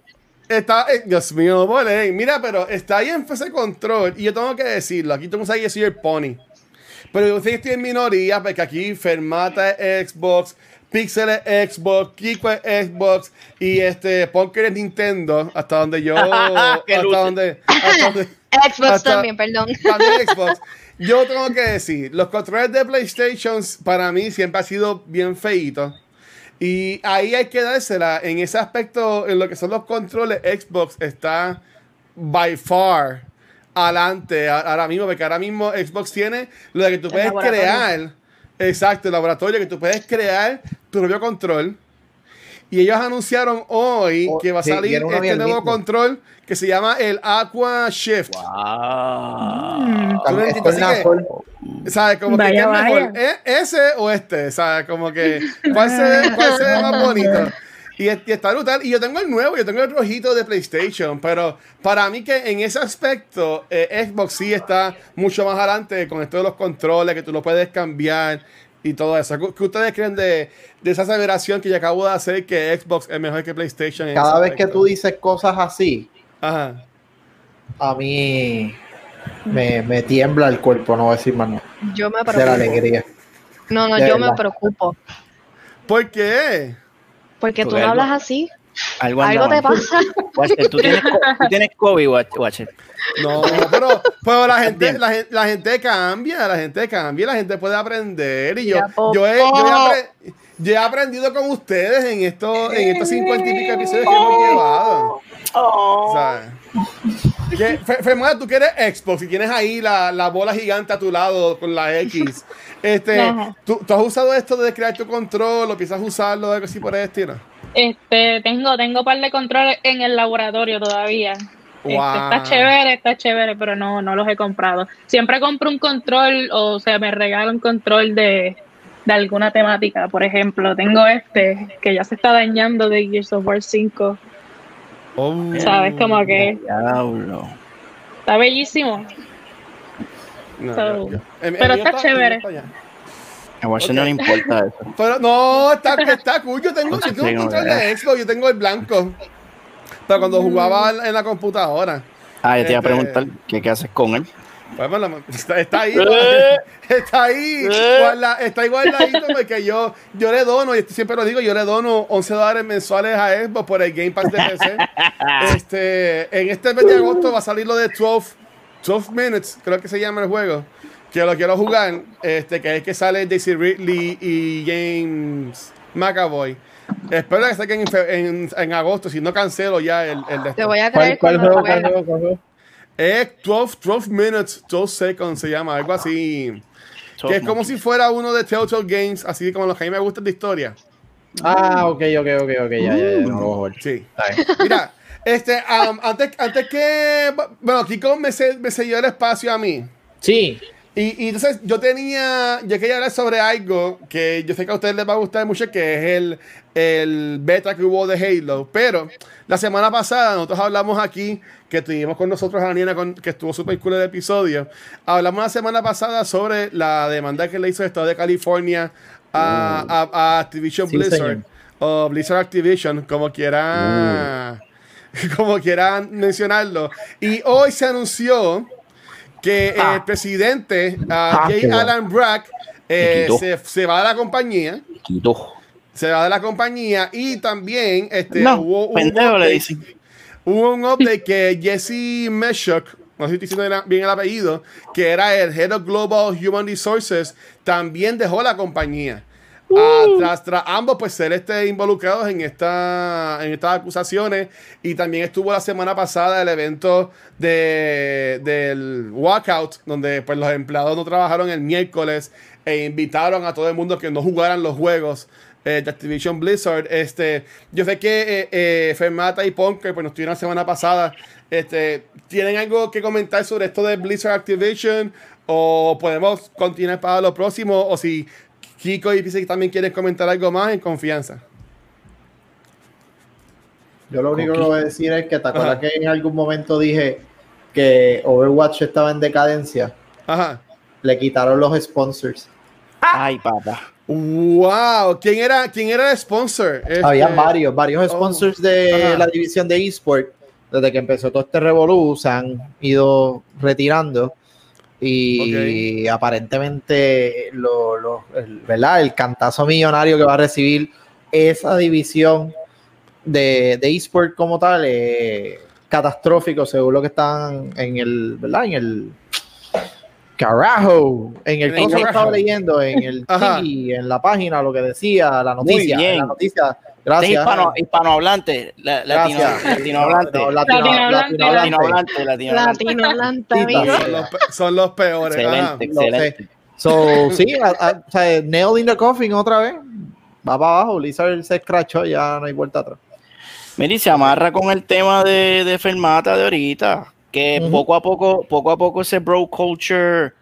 Está, eh, Dios mío, vale, mira, pero está ahí en ese control, y yo tengo que decirlo, aquí tú no sabes que soy el pony, pero yo sé que estoy en minoría, porque aquí Fermata es Xbox, Pixel es Xbox, Kiko es Xbox, y este, Punker es Nintendo, hasta donde yo, (laughs) hasta donde, (laughs) hasta donde, Xbox hasta- también, perdón. (laughs) También Xbox. Yo tengo que decir, los controles de PlayStation para mí siempre ha sido bien feitos. Y ahí hay que dársela. En ese aspecto, en lo que son los controles, Xbox está by far adelante ahora mismo, porque ahora mismo Xbox tiene lo de que tú El puedes crear, exacto, el laboratorio, que tú puedes crear tu propio control. Y ellos anunciaron hoy Oh, que va a salir este nuevo control que se llama el Aqua Shift. Wow. Es que-. ¿Sabes? Como que Vaya, ¿qué es mejor? vaya. ¿E- ¿Ese o este? ¿Sabes? Como que ¿cuál se ve, cuál se ve más bonito? Y está brutal. Y yo tengo el nuevo, yo tengo el rojito de PlayStation. Pero para mí que en ese aspecto, eh, Xbox sí está mucho más adelante con esto de los controles, que tú lo puedes cambiar y todo eso. ¿Qué qué ustedes creen de, de esa aseveración que yo acabo de hacer que Xbox es mejor que PlayStation? en Cada vez que tú dices cosas así, Ajá. a mí me, me tiembla el cuerpo, no voy a decir más nada. Yo me De la preocupo. alegría. No, no, De yo me preocupo. ¿Por qué? Porque tú Porque no hablas así. Algo, Algo te pasa. Watcher, ¿tú tienes, tú tienes COVID, Watch- Watcher. No, pero, pero la, gente, la, gen- la gente cambia, la gente cambia, la gente puede aprender. Y yo, yo, he, yo, he apre- yo he aprendido con ustedes en, esto, en estos cincuenta y pico episodios que hemos llevado. Que, Fe- Femora, tú que eres Xbox y tienes ahí la, la bola gigante a tu lado con la X. Este. ¿tú, tú has usado esto de crear tu control o piensas usarlo algo así por el estilo? Este, tengo, tengo par de controles en el laboratorio todavía. Este, está chévere, está chévere, pero no, no los he comprado. Siempre compro un control o sea, me regalo un control de, de alguna temática. Por ejemplo, tengo este que ya se está dañando de Gears of War 5. ¿Sabes? Como que Diablo. está bellísimo. No, So, yo- yo- el- el pero está chévere. está A Watcher no le importa eso. (laughs) Pero no, está, está cool. Yo tengo, yo tengo un control de Xbox, yo tengo el blanco. Pero cuando jugaba en- la computadora. Ah, yo te iba a Este- preguntar qué, qué haces con él. Pues, bueno, (laughs) está, está ahí, Eh. (laughs) está ahí, Eh. guarda- está igual guardadito porque yo, yo le dono, y siempre lo digo, yo le dono 11 dólares mensuales a Xbox por el Game Pass de PC. este, en este mes de agosto va a salir lo de 12, 12 Minutes, creo que se llama el juego, que lo quiero jugar, este, que es que sale Daisy Ridley y James McAvoy. Espero que saquen en, en, en agosto, si no cancelo ya el, el de Te voy a ¿Cuál, creer cuál ¿Cuál juego? ¿Cuál juego? Es 12, 12 minutes, 12 seconds se llama, algo así. Que es como si fuera uno de Telltale Games, así como los que a mí me gustan de historia. Ah, ok, ok, ok, ok, ya, ya, ya, no jugar. Sí. (laughs) Mira, este, um, antes, antes que. Bueno, Kiko me, se- me selló el espacio a mí. Sí, Y, y entonces yo tenía, yo quería hablar sobre algo que yo sé que a ustedes les va a gustar mucho, que es el, el beta que hubo de Halo. Pero la semana pasada nosotros hablamos aquí, que tuvimos con nosotros a la niña con, que estuvo súper cool el episodio. Hablamos la semana pasada sobre la demanda que le hizo el Estado de California a, a- a Activision Sí, Blizzard. señor. O Blizzard Activision, como quiera, (laughs) como quieran mencionarlo. Y hoy se anunció que el presidente Ah, uh, qué J. bueno. Alan Brack eh, se, se va de la compañía. Quito. Se va de la compañía y también este, No, hubo, un update, hubo un update que Jesse Meshok, no sé si estoy diciendo bien el apellido, que era el Head of Global Human Resources, también dejó la compañía. Ah, tras, tras ambos pues ser este, involucrados en, esta, en estas acusaciones y también estuvo la semana pasada el evento de, del walkout donde pues los empleados no trabajaron el miércoles e invitaron a todo el mundo que no jugaran los juegos eh, de Activision Blizzard. Este, yo sé que eh, eh, Fermata y Ponker pues nos tuvieron la semana pasada. Este, ¿Tienen algo que comentar sobre esto de Blizzard Activision? ¿O podemos continuar para lo próximo? ¿O si Kiko y Pizzi también quieren comentar algo más en confianza? yo lo único que voy a decir es que te acuerdas Ajá. que en algún momento dije que Overwatch estaba en decadencia. Ajá. Le quitaron los sponsors. Ay, papá. Wow, ¿quién era, quién era el sponsor? Este, Había varios, varios oh, sponsors de ajá. la división de eSport. Desde que empezó todo este revolú, se han ido retirando. Y aparentemente, lo, lo- el, ¿verdad? el cantazo millonario que va a recibir esa división de, de eSport como tal es catastrófico, según lo que están en el, ¿verdad? En el carajo, en el En el que estaba leyendo, en el tiki, en la página, lo que decía, la noticia, la noticia. Este es Gracias. hispano, hispanohablante. la- latino-. Latinohablante. No, latino- Latinohablante. Latinohablante. Latinohablante. Amigo. Son los, pe- son los peores. Excelente, excelente. So, sí, a- a- o sea, nail in the coffin otra vez. Va para abajo, Lizard se escrachó, ya no hay vuelta atrás. Mira, y se amarra con el tema de, de Fermata de ahorita, que poco a poco, poco a poco ese bro culture,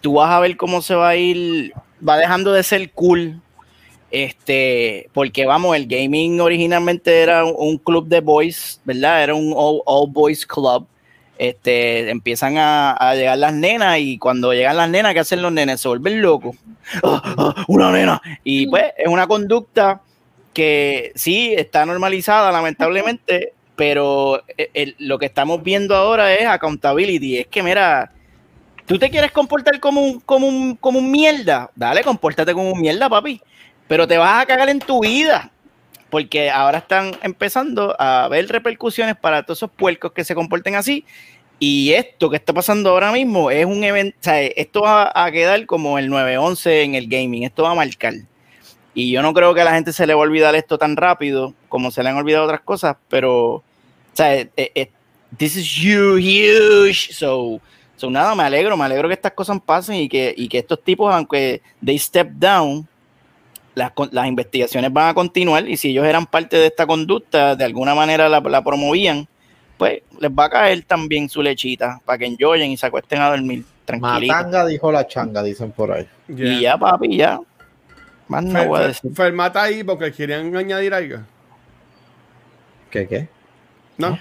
tú vas a ver cómo se va a ir, va dejando de ser cool, este, porque vamos, el gaming originalmente era un, un club de boys, ¿verdad? Era un all, all boys club. Este, empiezan a, a llegar las nenas y cuando llegan las nenas, ¿qué hacen los nenes? Se vuelven locos. ¡Ah, ah, una nena. Y pues es una conducta que sí está normalizada lamentablemente, pero eh, el- lo que estamos viendo ahora es accountability. Es que mira, tú te quieres comportar como un, como un, como un mierda, dale, compórtate como un mierda, papi, pero te vas a cagar en tu vida. porque ahora están empezando a ver repercusiones para todos esos puercos que se comporten así. Y esto que está pasando ahora mismo es un evento, esto va a quedar como el 9-11 en el gaming, esto va a marcar. Y yo no creo que a la gente se le va a olvidar esto tan rápido como se le han olvidado otras cosas, pero, o sea, eh, eh, this is huge, huge. So, so, nada, me alegro, me alegro que estas cosas pasen y que, y que estos tipos, aunque they step down, las, las, investigaciones van a continuar y si ellos eran parte de esta conducta, de alguna manera la, la promovían, pues les va a caer también su lechita para que enjoyen y se acuesten a dormir tranquilito. Matanga dijo la changa, dicen por ahí. Yeah. Y ya, papi, ya. Más no voy a decir. Fermata ahí porque querían añadir algo. ¿Qué qué? ¿No?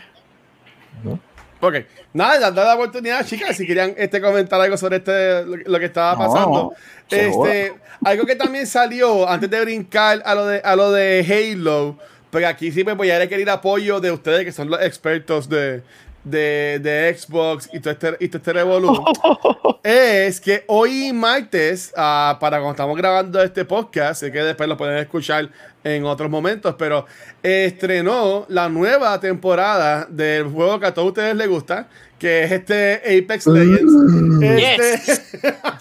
No. Ok. Nada, dando la oportunidad, chicas, si querían este, comentar algo sobre este, lo, lo que estaba pasando. No, este, algo que también salió antes de brincar a lo de, a lo de Halo, porque aquí sí me voy a requerir apoyo de ustedes que son los expertos de, de, de Xbox y todo este, y todo este revolú, (laughs) es que hoy martes, uh, para cuando estamos grabando este podcast, sé que después lo pueden escuchar en otros momentos, pero estrenó la nueva temporada del juego que a todos ustedes les gusta, que es este Apex Legends. Este,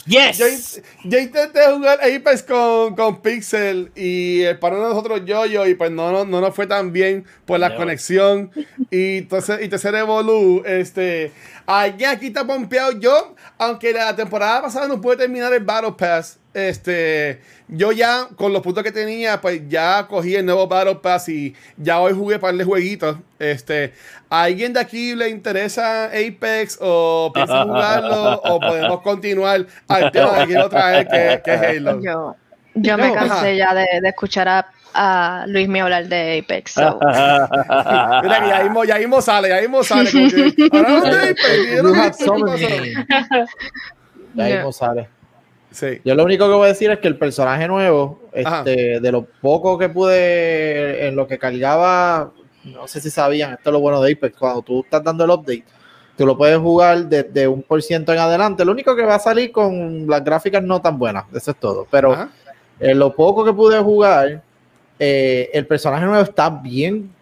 Yes. (laughs) yo, yo intenté jugar Apex con, con Pixel y el para nosotros yo-yo y pues no, no, no nos fue tan bien por la No. conexión y entonces y tercer Evolu este alguien aquí está pompeado yo aunque la temporada pasada no pude terminar el Battle Pass este yo ya con los puntos que tenía pues ya cogí el nuevo Battle Pass y ya hoy jugué par de jueguitos este ¿a alguien de aquí le interesa Apex o piensa (laughs) jugarlo o podemos continuar al tema que quiero traer que, que es Halo Yo, yo me cansé ajá. ya de, de escuchar a, a Luis me hablar de Apex. so. (laughs) Mira que ya mismo, ya mismo sale, ya mismo sale. que, ahora no. (laughs) Ya mismo sale. Sí. Yo lo único que voy a decir es que el personaje nuevo, este, de lo poco que pude, en lo que cargaba, no sé si sabían, esto es lo bueno de Apex, cuando tú estás dando el update, tú lo puedes jugar desde un por ciento en adelante. Lo único que va a salir con las gráficas no tan buenas, eso es todo. Pero en lo poco que pude jugar, eh, el personaje nuevo está bien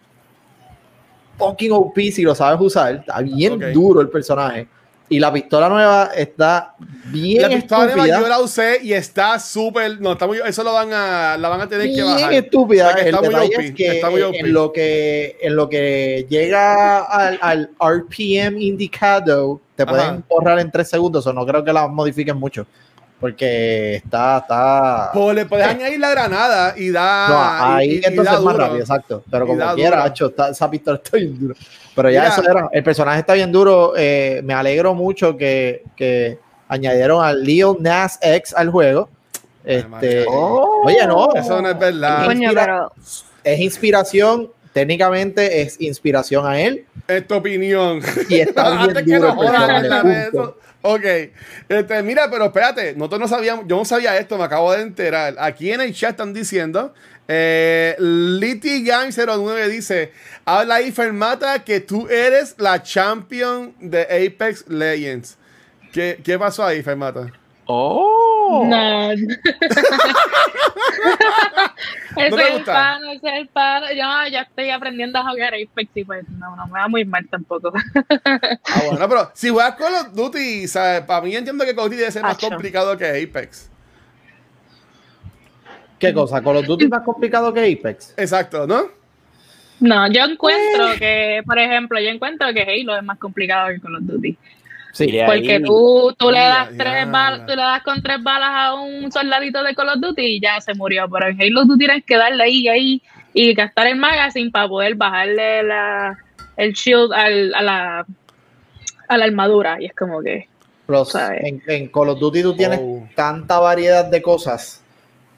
fucking OP si lo sabes usar. Está bien duro el personaje. Y la pistola nueva está bien La pistola nueva estúpida. yo la usé y está súper. No, está muy, eso lo van a, la van a tener que bien bajar. estúpida. O sea, que el está muy OP, es que está muy OP. en lo que en lo que llega al, al RPM indicado te pueden borrar en tres segundos o no creo que la modifiquen mucho porque está está Pues le puedes añadir la granada y da. no, y- ahí y- y entonces da es más duro. rápido, exacto. Pero Y como quiera, duro. hacho, está- esa pistola está bien dura. Pero ya Mira. eso era, el personaje está bien duro. eh, me alegro mucho que, que añadieron a Leo Nas X al juego. Este, madre. Oye, no, Eso no es verdad. Coño, inspira- pero es inspiración, técnicamente es inspiración a él Es tu opinión. y está (laughs) bien Antes que duro nos el personaje, Ok, este, mira, pero espérate, nosotros no sabíamos, yo no sabía esto, me acabo de enterar. Aquí en el chat están diciendo, eh, Litty Gang 09 dice, habla ahí Fermata que tú eres la champion de Apex Legends. ¿Qué, qué pasó ahí, Fermata? Oh. No. ese (laughs) ¿No te es el pan, ese es el pan. Yo ya estoy aprendiendo a jugar Apex y pues no, no me va muy mal tampoco. (laughs) Ah, bueno, pero si juegas Call of Duty, ¿sabes? para mí entiendo que Call of Duty debe ser más Acho. complicado que Apex. ¿Qué cosa? ¿Call of Duty es más complicado que Apex? Exacto, ¿no? No, yo encuentro que, por ejemplo, yo encuentro que Halo es más complicado que Call of Duty. Sí. Porque ahí. tú, tú le das ya, tres ya. balas, tú le das con tres balas a un soldadito de Call of Duty y ya se murió. Pero en Halo tú tienes que darle ahí ahí y gastar el magazine para poder bajarle la, el shield al, a la a la armadura. Y es como que en Call of Duty tú tienes Oh. tanta variedad de cosas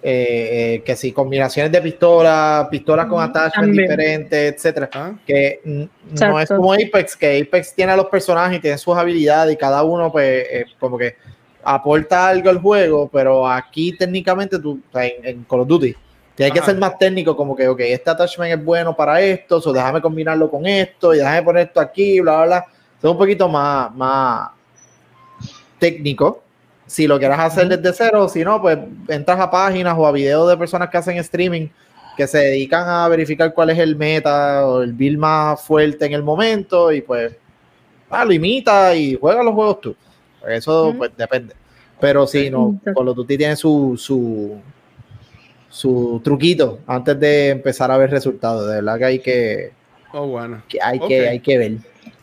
eh, eh, que si combinaciones de pistolas, pistolas con attachments diferentes, etcétera, Ah. que no es como Apex, que Apex tiene a los personajes y tiene sus habilidades y cada uno pues eh, como que aporta algo al juego, pero aquí técnicamente tú, o sea, en, en Call of Duty, tienes que Ajá. ser más técnico, como que, ok, este attachment es bueno para esto, o déjame combinarlo con esto y déjame poner esto aquí, bla, bla, bla. Es un poquito más, más técnico. Si lo quieres hacer desde cero, si no, pues entras a páginas o a videos de personas que hacen streaming que se dedican a verificar cuál es el meta o el build más fuerte en el momento y pues ah, lo imita y juega los juegos tú. Eso pues depende. Pero sí, no, Call of Duty tiene su, su, su truquito antes de empezar a ver resultados. De verdad que hay que, Oh, bueno. que hay que hay que ver.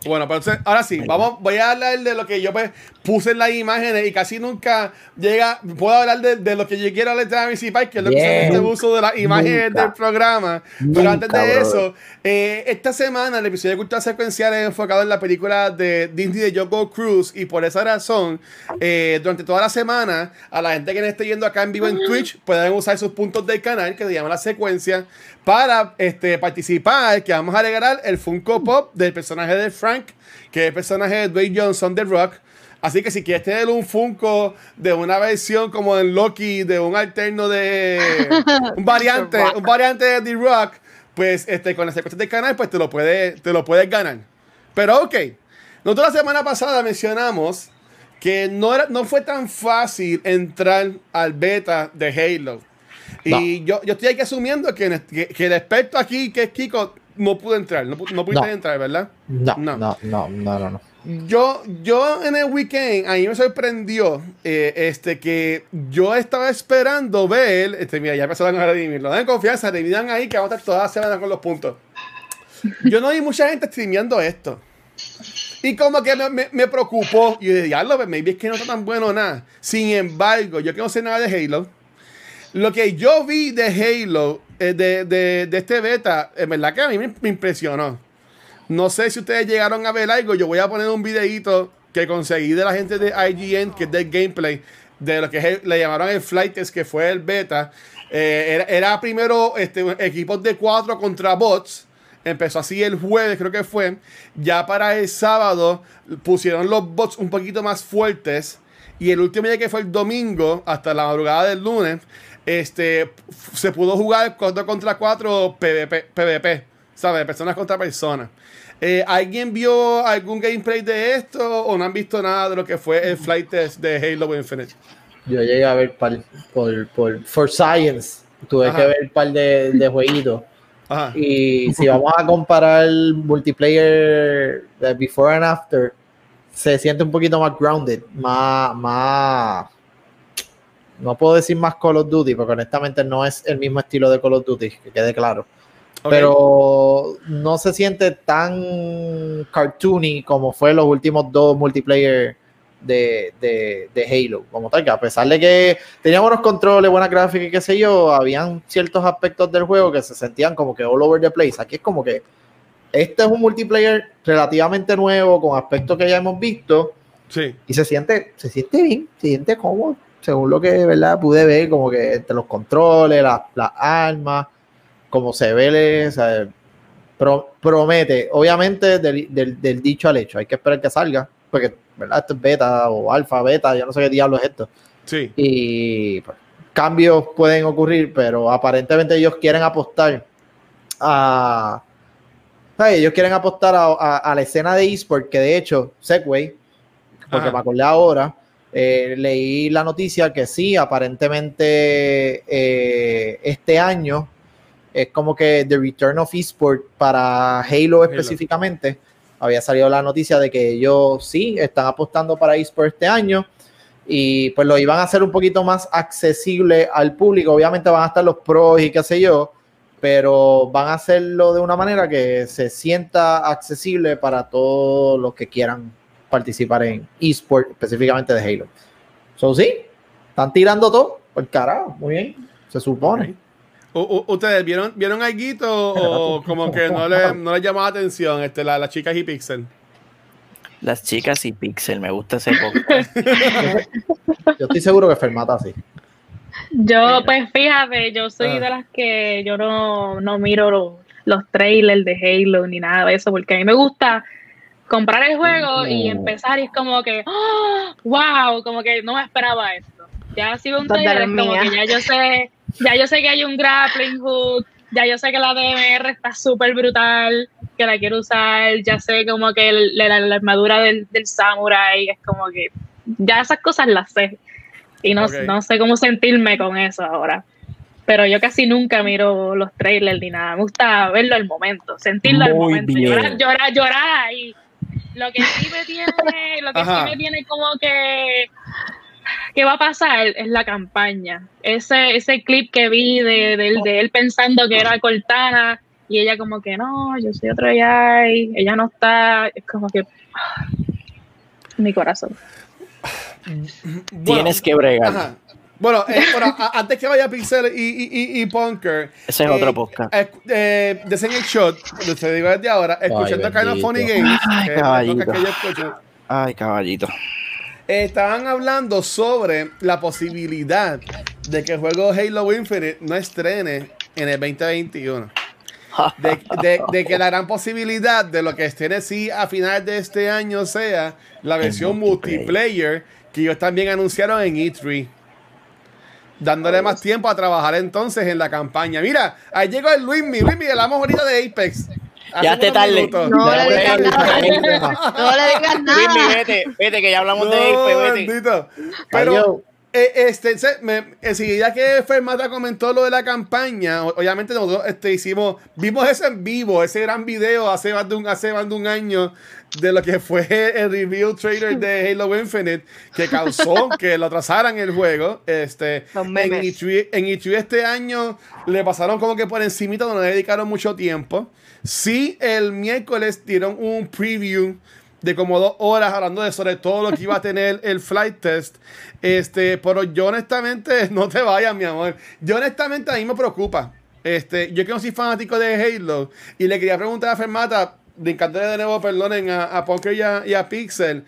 Bueno, pero entonces, ahora sí, vamos, voy a hablar de lo que yo pues, puse en las imágenes y casi nunca llega, puedo hablar de, de lo que yo quiero hablar de la principal, que es lo que Bien. se uso de las imágenes Nunca. del programa. Pero Nunca, antes de brother. eso, eh, esta semana el episodio de Cultura Secuencial es enfocado en la película de Disney de Jungle Cruise y por esa razón, eh, durante toda la semana, a la gente que no esté yendo acá en vivo en Twitch, pueden usar sus puntos del canal que se llama la secuencia para este, participar, que vamos a regalar el Funko Pop del personaje de Frank, que es el personaje de Dwayne Johnson de Rock. Así que si quieres tener un Funko de una versión como en Loki, de un alterno de (laughs) un variante, un variante de The Rock, pues este, con la secuencia del canal, pues te lo, puede, te lo puedes ganar. Pero ok, nosotros la semana pasada mencionamos que no, era, no fue tan fácil entrar al beta de Halo. Y yo, yo estoy aquí asumiendo que, que, que el experto aquí, que es Kiko, no pudo entrar. No, no pudiste No. entrar, ¿verdad? No, No. no, no, no, no. no. Yo, yo en el weekend, a mí me sorprendió eh, este, que yo estaba esperando ver. Este, mira, ya empezaron a redimirlo. Den confianza, redimirán ahí que vamos a estar toda la semana con los puntos. Yo no vi mucha gente streameando esto. Y como que me, me, me preocupó. Y yo dije, diablo, maybe es que no está tan bueno nada. Sin embargo, yo que no sé nada de Halo. Lo que yo vi de Halo, de, de, de este beta, en verdad que a mí me, impresionó. No sé si ustedes llegaron a ver algo. Yo voy a poner un videito que conseguí de la gente de IGN, que es del gameplay, de lo que le llamaron el Flight Test, que fue el beta. Eh, era, primero este, equipos de cuatro contra bots. Empezó así el jueves, creo que fue. Ya para el sábado pusieron los bots un poquito más fuertes. Y el último día que fue el domingo, hasta la madrugada del lunes, este, se pudo jugar 4 contra 4 PvP, PvP, ¿sabes? Personas contra personas. Eh, ¿Alguien vio algún gameplay de esto o no han visto nada de lo que fue el flight test de Halo Infinite? Yo llegué a ver par- por, por, for Science. Tuve Ajá. que ver un par de, de jueguitos. Ajá. Y si vamos a comparar el multiplayer de Before and After, se siente un poquito más grounded, más, más. No puedo decir más Call of Duty, porque honestamente no es el mismo estilo de Call of Duty, que quede claro. Ok. Pero no se siente tan cartoony como fue los últimos dos multiplayer de, de, de Halo. Como tal, que a pesar de que tenían buenos controles, buena gráfica y qué sé yo, habían ciertos aspectos del juego que se sentían como que all over the place. Aquí es como que este es un multiplayer relativamente nuevo, con aspectos que ya hemos visto, Sí. y se siente, se siente bien, se siente cómodo, según lo que verdad pude ver, como que entre los controles, las, las armas, como se ve, o sea, pro- promete, obviamente del, del- del dicho al hecho, hay que esperar que salga, porque verdad esto es beta o alfa, beta, yo no sé qué diablo es esto, Sí. y pues, cambios pueden ocurrir, pero aparentemente ellos quieren apostar a ay, ellos quieren apostar a, a- a la escena de eSport, que de hecho, Segway, porque Ajá. me acordé ahora, eh, leí la noticia que sí, aparentemente eh, este año es como que The Return of eSport para Halo específicamente. Había salido la noticia de que ellos sí están apostando para eSport este año y pues lo iban a hacer un poquito más accesible al público. Obviamente van a estar los pros y qué sé yo, pero van a hacerlo de una manera que se sienta accesible para todos los que quieran participar en eSport, específicamente de Halo. So, sí, están tirando todo, por carajo, muy bien, se supone. U- ¿Ustedes vieron, vieron algo o como que no les no les llamó la atención este, la, las chicas y Pixel? Las chicas y Pixel, me gusta ese poco. (laughs) Yo estoy seguro que Fermata sí. Yo, pues fíjate, yo soy Ah. de las que yo no, no miro los, los trailers de Halo ni nada de eso, porque a mí me gusta comprar el juego y empezar y es como que, ¡ah! wow, como que no me esperaba esto. Ya si veo un las como que ya yo sé, ya yo sé que hay un grappling hook, ya yo sé que la DMR está súper brutal, que la quiero usar, ya sé como que el- la, la armadura del, del samurai, es como que ya esas cosas las sé. Y no, no sé cómo sentirme con eso ahora. pero yo casi nunca miro los trailers ni nada. Me gusta verlo al momento, sentirlo al momento, bien. llorar, llorar, llorar ahí. Lo que sí me tiene, lo que Ajá. sí me tiene como que ¿qué va a pasar? Es la campaña. Ese, ese clip que vi de, de, de él pensando que era Cortana y ella como que no, yo soy otro AI, ella no está, es como que ah, mi corazón. Bueno, Tienes que bregar. Ajá. Bueno, eh, (laughs) bueno, a- antes que vaya Pixel y, y, y, y Punker. Ese es otro podcast. Eh, eh, desen el shot, lo se digo desde ahora, escuchando Kind of bendito. Funny Games. Ay, caballito. que yo escucho, Ay, caballito. eh, estaban hablando sobre la posibilidad de que el juego Halo Infinite no estrene en el 2021. De, de- de que la gran posibilidad de lo que estrene sí a final de este año sea la versión multiplayer. multiplayer que ellos también anunciaron en E3. Dándole más tiempo a trabajar entonces en la campaña. Mira, ahí llegó el Luismi. Luismi, hablamos ahorita de Apex. Hace Ya te tarde. minutos. No le digas de- nada. No le digas Luismi, nada. vete, vete, que ya hablamos de No, Ape, vete. bendito. Pero Adiós. Eh, este, me- enseguida que Fermata comentó lo de la campaña, obviamente nosotros este, hicimos, vimos eso en vivo, ese gran video hace más de un, hace más de un año de lo que fue el review trailer de Halo Infinite que causó (laughs) que lo atrasaran el juego. Este, en memes. E3, en E3 este año le pasaron como que por encimita, no le dedicaron mucho tiempo. Sí, el miércoles dieron un preview de como dos horas hablando de sobre todo lo que iba a tener el flight test. Este, pero yo honestamente, (laughs) no te vayas, mi amor. Yo honestamente a mí me preocupa. Este, yo que no soy fanático de Halo y le quería preguntar a Fermata, brincándole de nuevo, perdonen, a, a Punker y a, Pixel.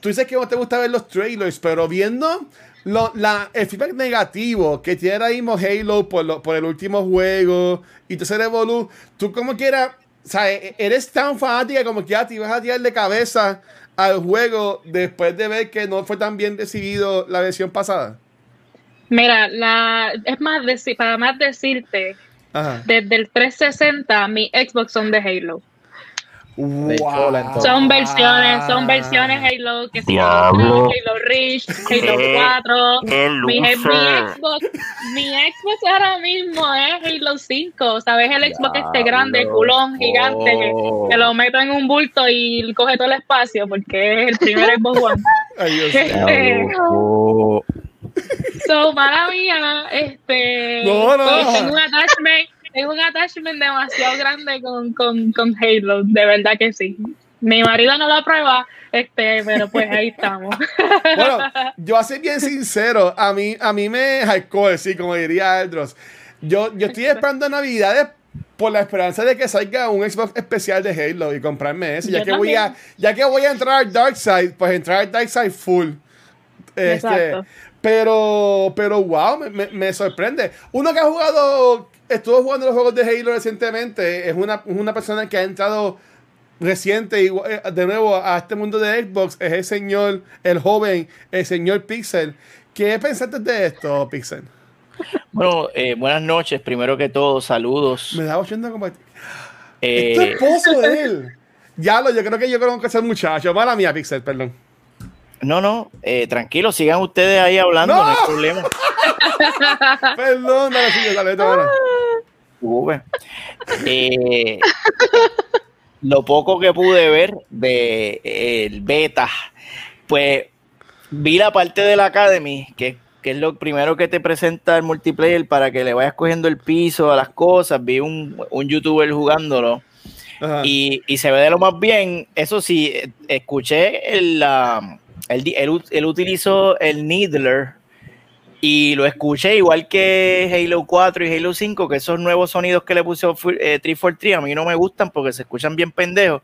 Tú dices que no te gusta ver los trailers, pero viendo lo- la, el feedback negativo que tiene ahora mismo Halo por, lo- por el último juego y tu Revolu, tú como quieras, o sea, e- eres tan fanática como que ya te ibas a tirar de cabeza al juego después de ver que no fue tan bien recibido la versión pasada. Mira, la, es más para más decirte, Ajá. desde el 360 mi Xbox son de Halo. Chola. Son versiones, son versiones Halo, que si Halo, 3, Halo Reach, Halo 4. Mi, mi Xbox, mi Xbox ahora mismo es Halo 5, ¿sabes? El Xbox este grande, culón, gigante, que, Oh. que lo meto en un bulto y coge todo el espacio porque es el primer Xbox One. (laughs) Ay, Dios mío. Oh. So, mala mía, este. No, no. Tengo un attachment, tengo un attachment demasiado grande con, con, con Halo, de verdad que sí. Mi marido no lo aprueba, este, pero pues ahí estamos. (laughs) Bueno, yo a ser bien sincero, a mí, a mí me hardcore, sí, como diría Aldros. Yo, yo estoy esperando Navidades por la esperanza de que salga un Xbox especial de Halo y comprarme ese. Ya Yo que, voy a, ya que voy a entrar al Dark Side, pues entrar al Dark Side full. Este, Exacto. pero, pero wow, me, me- me sorprende. Uno que ha jugado, estuvo jugando los juegos de Halo recientemente, es una, una persona que ha entrado reciente y eh, de nuevo a este mundo de Xbox, es el señor, el joven, el señor Pixel. ¿Qué pensaste de esto, Pixel? Bueno, eh, buenas noches. Primero que todo, saludos. Me da oyendo como... Eh, Esto es esposo de él. Ya lo, yo creo que yo conozco a ese muchacho. Mala mía, Pixel, perdón. no, no, eh, tranquilo, sigan ustedes ahí hablando, no, ¡No! hay problema. (laughs) Perdón, dale, sigue, dale, bueno. Eh, lo poco que pude ver de eh, el beta, pues vi la parte de la Academy, que, que es lo primero que te presenta el multiplayer para que le vayas cogiendo el piso a las cosas. Vi un, un youtuber jugándolo y, y se ve de lo más bien. Eso sí, escuché el, la- él, él él utilizó el Needler y lo escuché igual que Halo 4 y Halo 5, que esos nuevos sonidos que le puso eh, 343 a mí no me gustan porque se escuchan bien pendejos.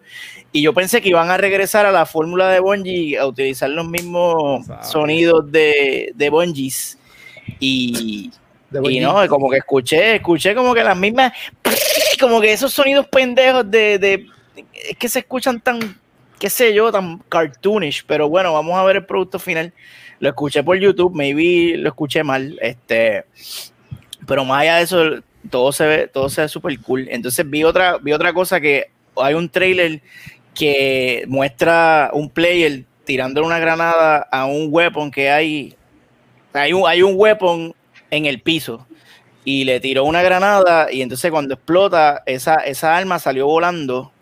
Y yo pensé que iban a regresar a la fórmula de Bungie a utilizar los mismos Sabe. sonidos de, de Bungies. Y, De y no, como que escuché, escuché como que las mismas, como que esos sonidos pendejos de, de es que se escuchan tan, qué sé yo, tan cartoonish, pero bueno, vamos a ver el producto final. Lo escuché por YouTube, maybe lo escuché mal, este, pero más allá de eso, todo se ve, todo se ve súper cool. Entonces vi otra, vi otra cosa que hay un trailer que muestra un player tirándole una granada a un weapon que hay, hay un, hay un weapon en el piso y le tiró una granada y entonces cuando explota, esa, esa arma salió volando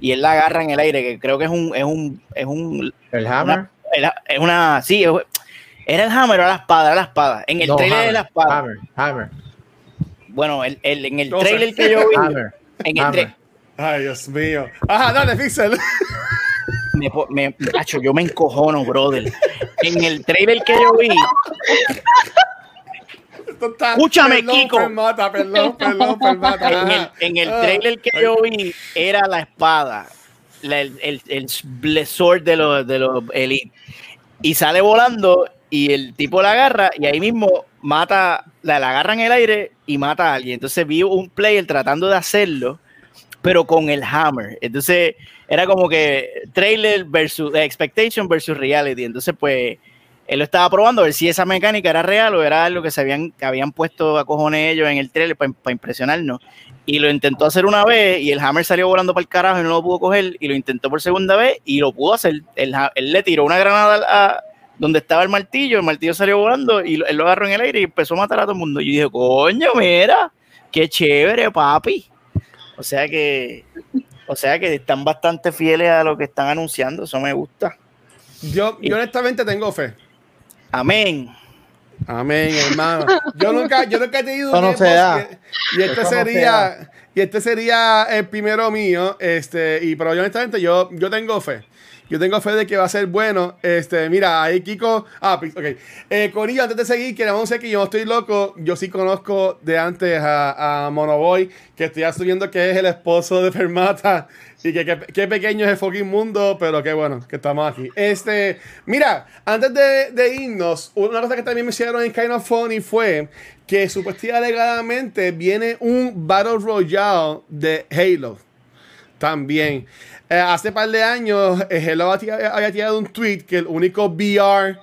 y él la agarra en el aire, que creo que es un, es un, es un El Hammer. una, era- es una, sí, era el hammer o la espada, era la espada. En el No, trailer Hammer, de la espada. Hammer, Hammer, Bueno, el, el- en el trailer que yo vi, Hammer. en el Hammer. tra- Ay, Dios mío. Ajá, dale, Pixel. (laughs) me, me, macho, yo me encojono, brother. En el trailer que yo vi, Escúchame, perdón, Kiko. Fermata, perdón, perdón, Fermata. en el, en el Ah, trailer que yo vi, era la espada, el, el, blessor de los, de los elite. Y sale volando y el tipo la agarra y ahí mismo mata, la, la agarra en el aire y mata a alguien. Entonces vi un player tratando de hacerlo, pero con el hammer. Entonces era como que trailer versus expectation versus reality. Entonces, pues él lo estaba probando a ver si esa mecánica era real o era algo que se habían, que habían puesto a cojones ellos en el trailer para impresionarnos. Y lo intentó hacer una vez y el hammer salió volando para el carajo y no lo pudo coger. Y lo intentó por segunda vez y lo pudo hacer. Él, él le tiró una granada a donde estaba el martillo, el martillo salió volando y lo- él lo agarró en el aire y empezó a matar a todo el mundo. Y yo dije, coño, mira, qué chévere, papi. O sea que, o sea que están bastante fieles a lo que están anunciando, eso me gusta. Yo, yo honestamente tengo fe. Amén. Amén, hermano. Yo nunca, yo nunca he tenido no un se da. Xbox y, y este no sería, y este sería el primero mío, este, y pero yo honestamente yo, yo tengo fe. Yo tengo fe de que va a ser bueno. Este, mira, ahí Kiko. Ah, pi- ok. Eh, Corillo, antes de seguir, queremos decir que yo no estoy loco. Yo sí conozco de antes a, a Monoboy, que estoy asumiendo que es el esposo de Fermata. Y que que- qué pequeño es el fucking mundo, pero qué bueno que estamos aquí. Este, mira, antes de, de irnos, una cosa que también me hicieron en Kind of Funny fue que supuestamente alegadamente viene un Battle Royale de Halo también. Eh, hace par de años, eh, Hello había tirado un tweet que el único VR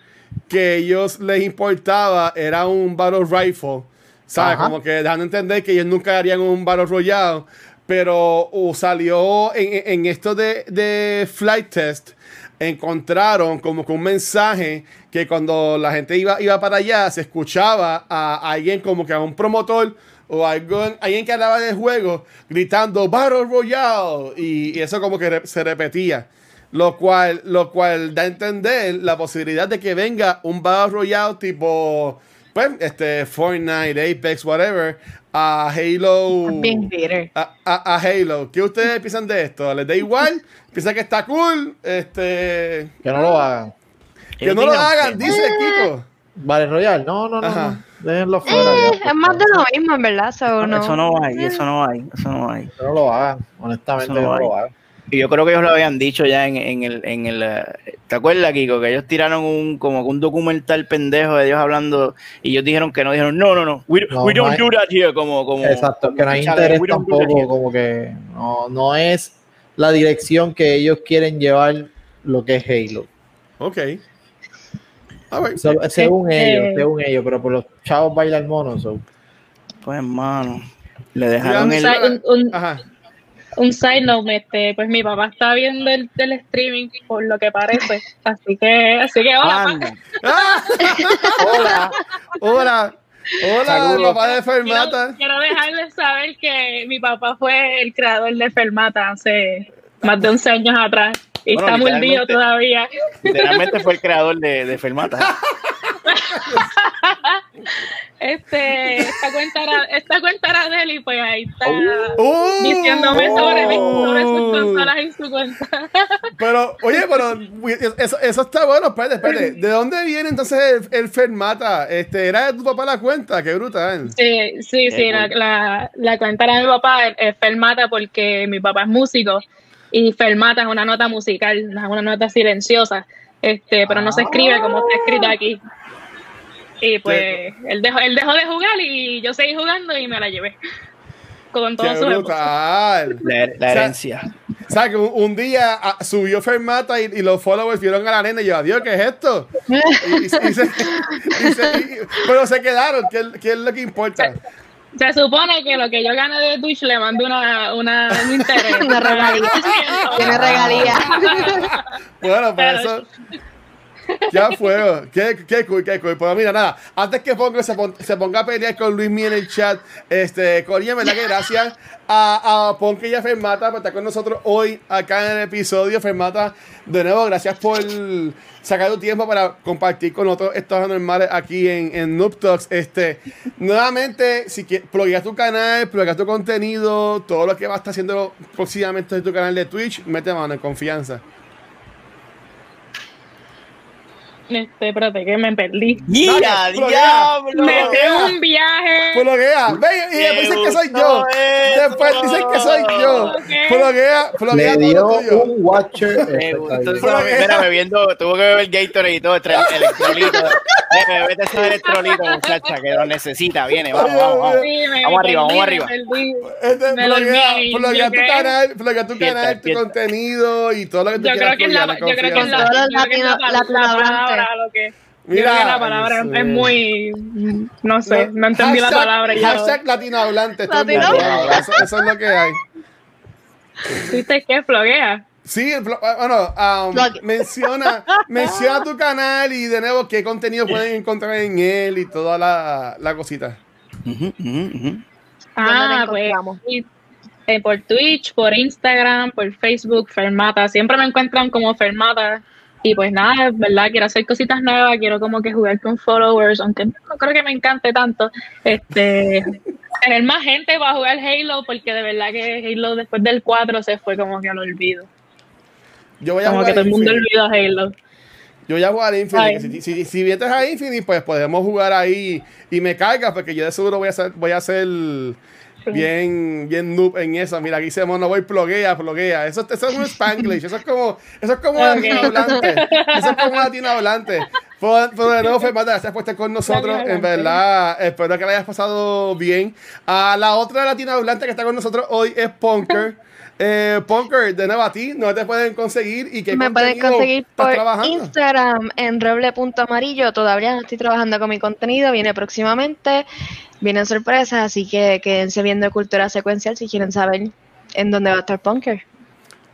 que ellos les importaba era un Battle Rifle. ¿Sabes? Como que dejando entender que ellos nunca harían un Battle Royale. Pero uh, salió en, en- en esto de, de Flight Test. Encontraron como que un mensaje que cuando la gente iba, iba para allá se escuchaba a alguien como que a un promotor o algo, alguien que hablaba del juego gritando Battle Royale y, y eso como que re- se repetía. Lo cual, lo cual da a entender la posibilidad de que venga un Battle Royale tipo pues, este, Fortnite, Apex, whatever, a Halo. A, a- a Halo. ¿Qué ustedes piensan de esto? ¿Les da igual? ¿Piensan que está cool? Este. Que no lo hagan. Que no lo hagan, dice Kiko. Vale, Royal. No, no, no. Déjenlo fuera. Eh, por es más de lo mismo, en verdad. so, no. Eso no hay, eso no hay, eso no hay. No lo hagan. Honestamente, Eso no que no hay. lo hagan. Y yo creo que ellos lo habían dicho ya en, en el, en el eh, ¿te acuerdas, Kiko? Que ellos tiraron un como un documental pendejo de ellos hablando y ellos dijeron que no, dijeron, no, no, no, we, No, we don't no hay- do that here, como, como Exacto, que no hay interés tampoco, como que no, no es la dirección que ellos quieren llevar lo que es Halo. Ok. A ver. So- según Este- ellos, según ellos, pero por los chavos bailan mono. so. Pues hermano, le dejaron el... Un, un- Ajá. un side note, este, pues mi papá está viendo el, el streaming por lo que parece, así que, así que hola. ¡Ah! (laughs) Hola. Hola. Hola, Saludos. papá de quiero, Fermata. quiero dejarles saber que mi papá fue el creador de Fermata hace más de 11 años atrás y Bueno, está mordido todavía. Literalmente fue el creador de, de Fermata. (laughs) Este, esta cuenta era, esta cuenta era de él y pues ahí está ¡Uh! diciéndome sobre, mi- sobre sus consolas y su cuenta. (laughs) Pero, oye, pero eso, eso está bueno, espérate, espérate. ¿De dónde viene entonces el, el Fermata? Este, ¿Era de tu papá la cuenta? Qué brutal. Sí, sí, sí, la, la, la cuenta era de mi papá, Fermata, porque mi papá es músico y Fermata es una nota musical, es una nota silenciosa, este, pero no se escribe como está escrito aquí. Y pues él dejó, él dejó de jugar y yo seguí jugando y me la llevé con todo Qué su brutal. (laughs) La, la herencia. O sea, que un, un día ah, subió Fermata y, y los followers vieron a la nena y yo, adiós, ¿qué es esto? (laughs) Y, y- y se- y se- y- pero se quedaron, ¿qué, es- qué es lo que importa? Se supone que lo que yo gane de Twitch le mando una, una, un interés. (laughs) Una regalía. Tiene regalía. Bueno, por Pero- eso, Ya fue. Qué, qué cool, qué cool. Pero mira, nada, antes que se, pon- se ponga a pelear con Luis Mí en el chat, este, Corinne, verdad que gracias a, a Ponke y a Fermata por estar con nosotros hoy acá en el episodio. Fermata, de nuevo, gracias por sacar tu tiempo para compartir con nosotros estos anormales aquí en, en Noob Talks. Este, nuevamente, si quieres, pluguea tu canal, pluguea tu contenido, todo lo que va a estar haciendo próximamente en tu canal de Twitch, mete mano en confianza. Este, espérate, que me perdí. ¡Mira, diablo! Me dio un viaje. Pluguea, ve, y después dicen que soy yo. Me Después dicen que soy yo. Lo dio un watcher. Me Mira, bebiendo, tuvo que beber Gatorade y todo, el electrolito. Eh, Vete ese electrolito, muchacha, que lo necesita. Viene, vamos, vamos, vamos. Sí, me- Vamos me arriba, vamos arriba. me perdí. Este, Me tu canal, pluguea tu canal, tu contenido y todo lo que tú Yo quieras creo que la, pluguear, yo creo que es la, confianza. Que la, latino- la palabra, lo que, Mira, que la palabra sí. es muy, no sé, no, entendí la Hashtag- palabra y ya. Hashtag latinohablante. vamos, Eso, eso es lo que hay. ¿Viste qué? Floguea. Sí, blo- bueno, um, menciona, menciona tu canal y de nuevo qué contenido pueden encontrar en él y toda la, la cosita. Ujú, ujú, ujú. Ah, te pues eh, por Twitch, por Instagram, por Facebook, Fermata. Siempre me encuentran como Fermata. Y pues nada, es verdad, quiero hacer cositas nuevas, quiero como que jugar con followers, aunque no creo que me encante tanto. Este, (laughs) tener más gente para jugar Halo, porque de verdad que Halo después del 4 se fue como que al olvido. Yo voy a Como jugar que todo el mundo olvidó Halo. Yo voy a jugar Infinite. Si, si, si vienes a Infinite, pues podemos jugar ahí y me cargas, porque yo de seguro voy a hacer, voy a hacer bien, bien noob en eso. Mira, aquí dice no voy pluguea, pluguea. Eso, eso es un Spanglish, eso es como, eso es como un Ok. latino hablante. Eso es como un latino hablante. Pero, pero de nuevo, Fermata, gracias por estar con nosotros. En verdad, espero que la hayas pasado bien. A la otra latina hablante que está con nosotros hoy es Punker. Eh, Punker, de nuevo a ti, ¿no te pueden conseguir? ¿Y qué Me pueden conseguir por trabajando? Instagram en roble.amarillo. Todavía no estoy trabajando con mi contenido, viene próximamente, vienen sorpresas, así que quédense viendo Cultura Secuencial si quieren saber en dónde va a estar Punker.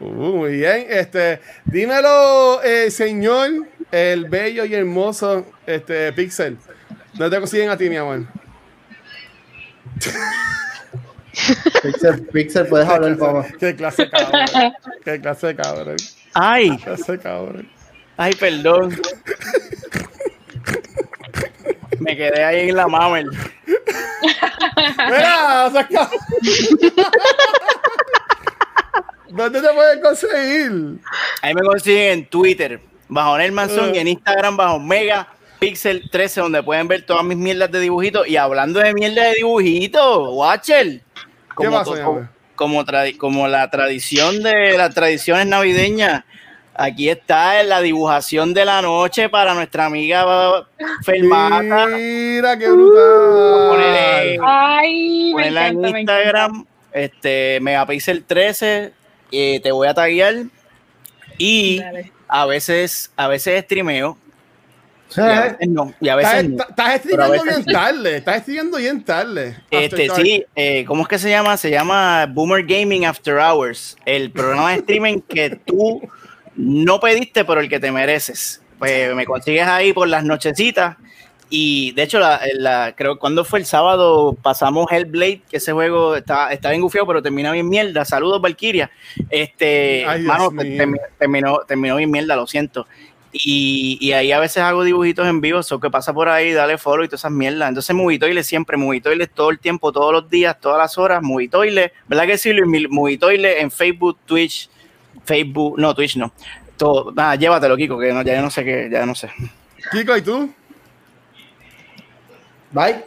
Uh, muy bien, este, dímelo, eh, señor, el bello y hermoso, este, Pixel. ¿Dónde te consiguen a ti, mi amor? (laughs) Pixel, Pixel, puedes hablar, papá. Qué clase de cabrón. Qué clase de cabrón. Ay, Qué clase de cabrón. ay, perdón. Me quedé ahí en la mamel. Mira, saca. ¿Dónde te pueden conseguir? Ahí me consiguen en Twitter, bajo Nelmanson, y en Instagram, bajo Mega Pixel 13, donde pueden ver todas mis mierdas de dibujitos. Y hablando de mierda de dibujitos, Watcher. Como, to- como, tradi- como la tradición de las tradiciones navideñas, aquí está la dibujación de la noche para nuestra amiga Fermata. Mira, qué brutal. Poner- Ay, me en encanta, me Instagram, este, Megapixel 13, eh, te voy a taguear. Y. Dale. a veces, a veces streameo, y a veces no, y a veces estás- veces bien tarde. Estás escribiendo bien tarde. Este, After sí, eh, ¿cómo es que se llama? Se llama Boomer Gaming After Hours, el programa de streaming que tú no pediste, pero el que te mereces. Pues me consigues ahí por las nochecitas. Y de hecho, la, la- creo cuando fue el sábado pasamos Hellblade, que ese juego está, está bien gufiado, pero termina bien mierda. Saludos, Valkyria. Este, Ay, mano, terminó, terminó bien mierda, lo siento. Y, y ahí a veces hago dibujitos en vivo, eso que pasa por ahí, dale follow y todas esas mierdas. Entonces, Movitoile siempre, Movitoile todo el tiempo, todos los días, todas las horas, Movitoile, ¿verdad que sí, Luis? Movitoile en Facebook, Twitch, Facebook, no, Twitch no. Todo, nada, llévatelo, Kiko, que no, ya yo no sé qué, ya no sé. Kiko, ¿y tú? Bye.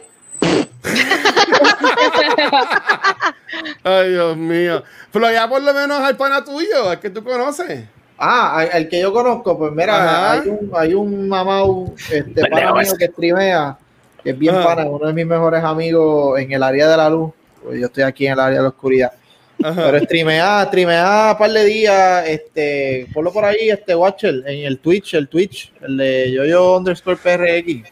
(laughs) Ay, Dios mío. Pero ya por lo menos al pana tuyo, al que tú conoces. Ah, el que yo conozco, pues mira, hay un, hay un mamau, este pana mío que streamea, que es bien Ajá. pana, uno de mis mejores amigos en el área de la luz, pues yo estoy aquí en el área de la oscuridad. Ajá. Pero streamea, streamea un par de días, este, ponlo por ahí, este Watcher, en el Twitch, el Twitch, el de yoyo underscore PRX.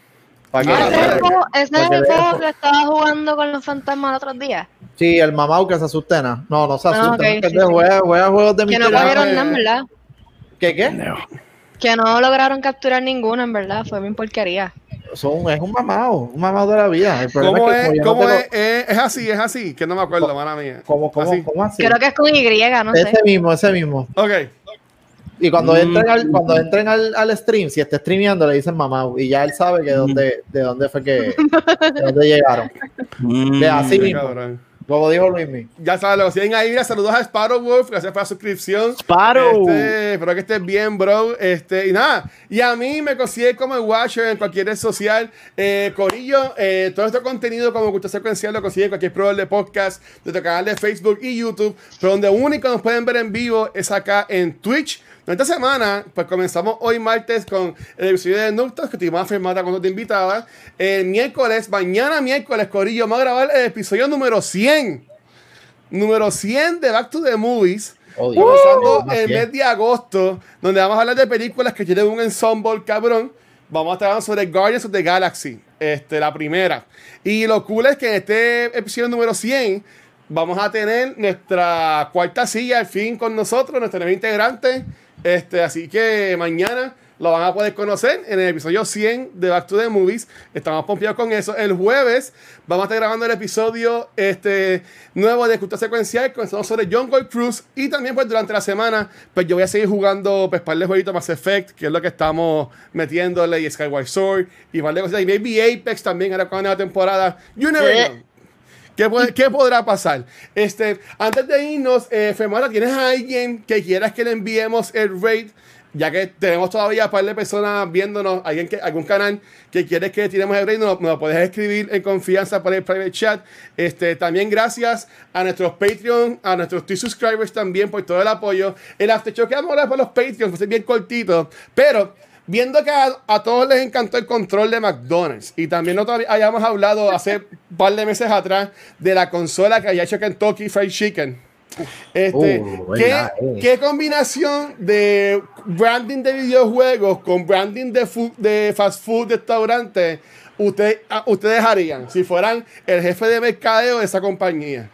Para que, Ah, ¿Ese es el juego- ese es Para que el veas. juego que estaba jugando con los fantasmas el otro día? sí, el mamau que se asustena. No, no se Ah, asusta, no, sí, sí. juega, juega juegos de Que no cogieron nada, ¿verdad? ¿Qué qué? Pendejo. Que no lograron capturar ninguno, en verdad. Fue bien porquería. Son, es un mamado, un mamado de la vida. El problema ¿Cómo es que es? no ¿Cómo es? Eh, Es así, es así. Que no me acuerdo, mala mía. ¿Cómo, cómo, Así. cómo así? Creo que es con Y, no sé. Ese mismo, ese mismo. Ok. Y cuando Mm. entren, al, cuando entren al, al stream, si está streameando, le dicen mamá. Y ya él sabe que de dónde, de dónde fue que de dónde llegaron. Mm. De así Qué mismo. Como dijo Luismi. Ya saben, lo siguen ahí. Mira, saludos a Sparrow Wolf. Gracias por la suscripción. Sparrow. Este, espero que estés bien, bro. Este, y nada. Y a mí me consigue como el Watcher en cualquier red social. Eh, Corillo, eh, todo este contenido como Cultura Secuencial lo consigue en cualquier proveedor de podcast, de nuestro canal de Facebook y YouTube. Pero donde único nos pueden ver en vivo es acá en Twitch. Esta semana, pues comenzamos hoy martes con el episodio de Noctos, que tuvimos a Fermata cuando te invitaba. El miércoles, mañana miércoles, Corillo, vamos a grabar el episodio número 100. Número 100 de Back to the Movies. Oh. Comenzando Más el mes de agosto, donde vamos a hablar de películas que tienen un ensemble cabrón. Vamos a estar hablando sobre Guardians of the Galaxy, este, la primera. Y lo cool es que en este episodio número 100 vamos a tener nuestra cuarta silla al fin con nosotros, nuestro nuevo integrante. Este, así que mañana lo van a poder conocer en el episodio 100 de Back to the Movies. Estamos pompeados con eso. El jueves vamos a estar grabando el episodio este, nuevo de Cultura Secuencial. Comenzamos sobre John Gold Cruz. Y también pues durante la semana pues yo voy a seguir jugando pues par de jueguitos Mass Effect, que es lo que estamos metiéndole, y Skyward Sword, y par de cosas. Y maybe Apex también ahora con la nueva temporada. You never know. ¿Qué, puede- qué podrá pasar? Este, antes de irnos, eh, Femora, ¿tienes a alguien que quieras que le enviemos el raid? Ya que tenemos todavía un par de personas viéndonos, alguien que, algún canal que quieres que tiremos el raid, nos, nos lo puedes escribir en confianza por el private chat. Este, también gracias a nuestros Patreon, a nuestros T-Subscribers también por todo el apoyo. El after show que vamos a hablar por los Patreons, va a ser bien cortito, pero Viendo que a, a todos les encantó el control de McDonald's y también nosotros hayamos hablado hace un (laughs) par de meses atrás de la consola que había hecho Kentucky Fried Chicken. Este, Oh, ¿qué, eh. qué combinación de branding de videojuegos con branding de, fu- de fast food de restaurante usted, ah, ustedes harían si fueran el jefe de mercadeo de esa compañía?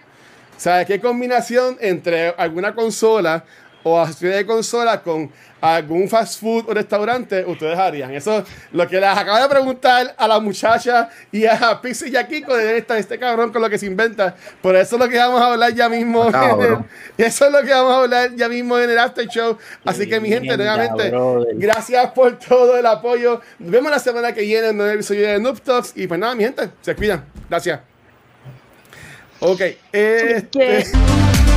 O sea, ¿qué combinación entre alguna consola o accesorios de consola con algún fast food o restaurante ustedes harían? Eso es lo que les acabo de preguntar a la muchacha y a Pixie y a Kiko de esta, este cabrón con lo que se inventa. Por eso es lo que vamos a hablar ya mismo. Cabrón. (laughs) eso es lo que vamos a hablar ya mismo en el After Show. Así que, mi gente, nuevamente, gracias por todo el apoyo. Nos vemos la semana que viene en un nuevo episodio de Noob Talks. Y pues nada, mi gente, se cuidan. Gracias. Ok. Este, (laughs)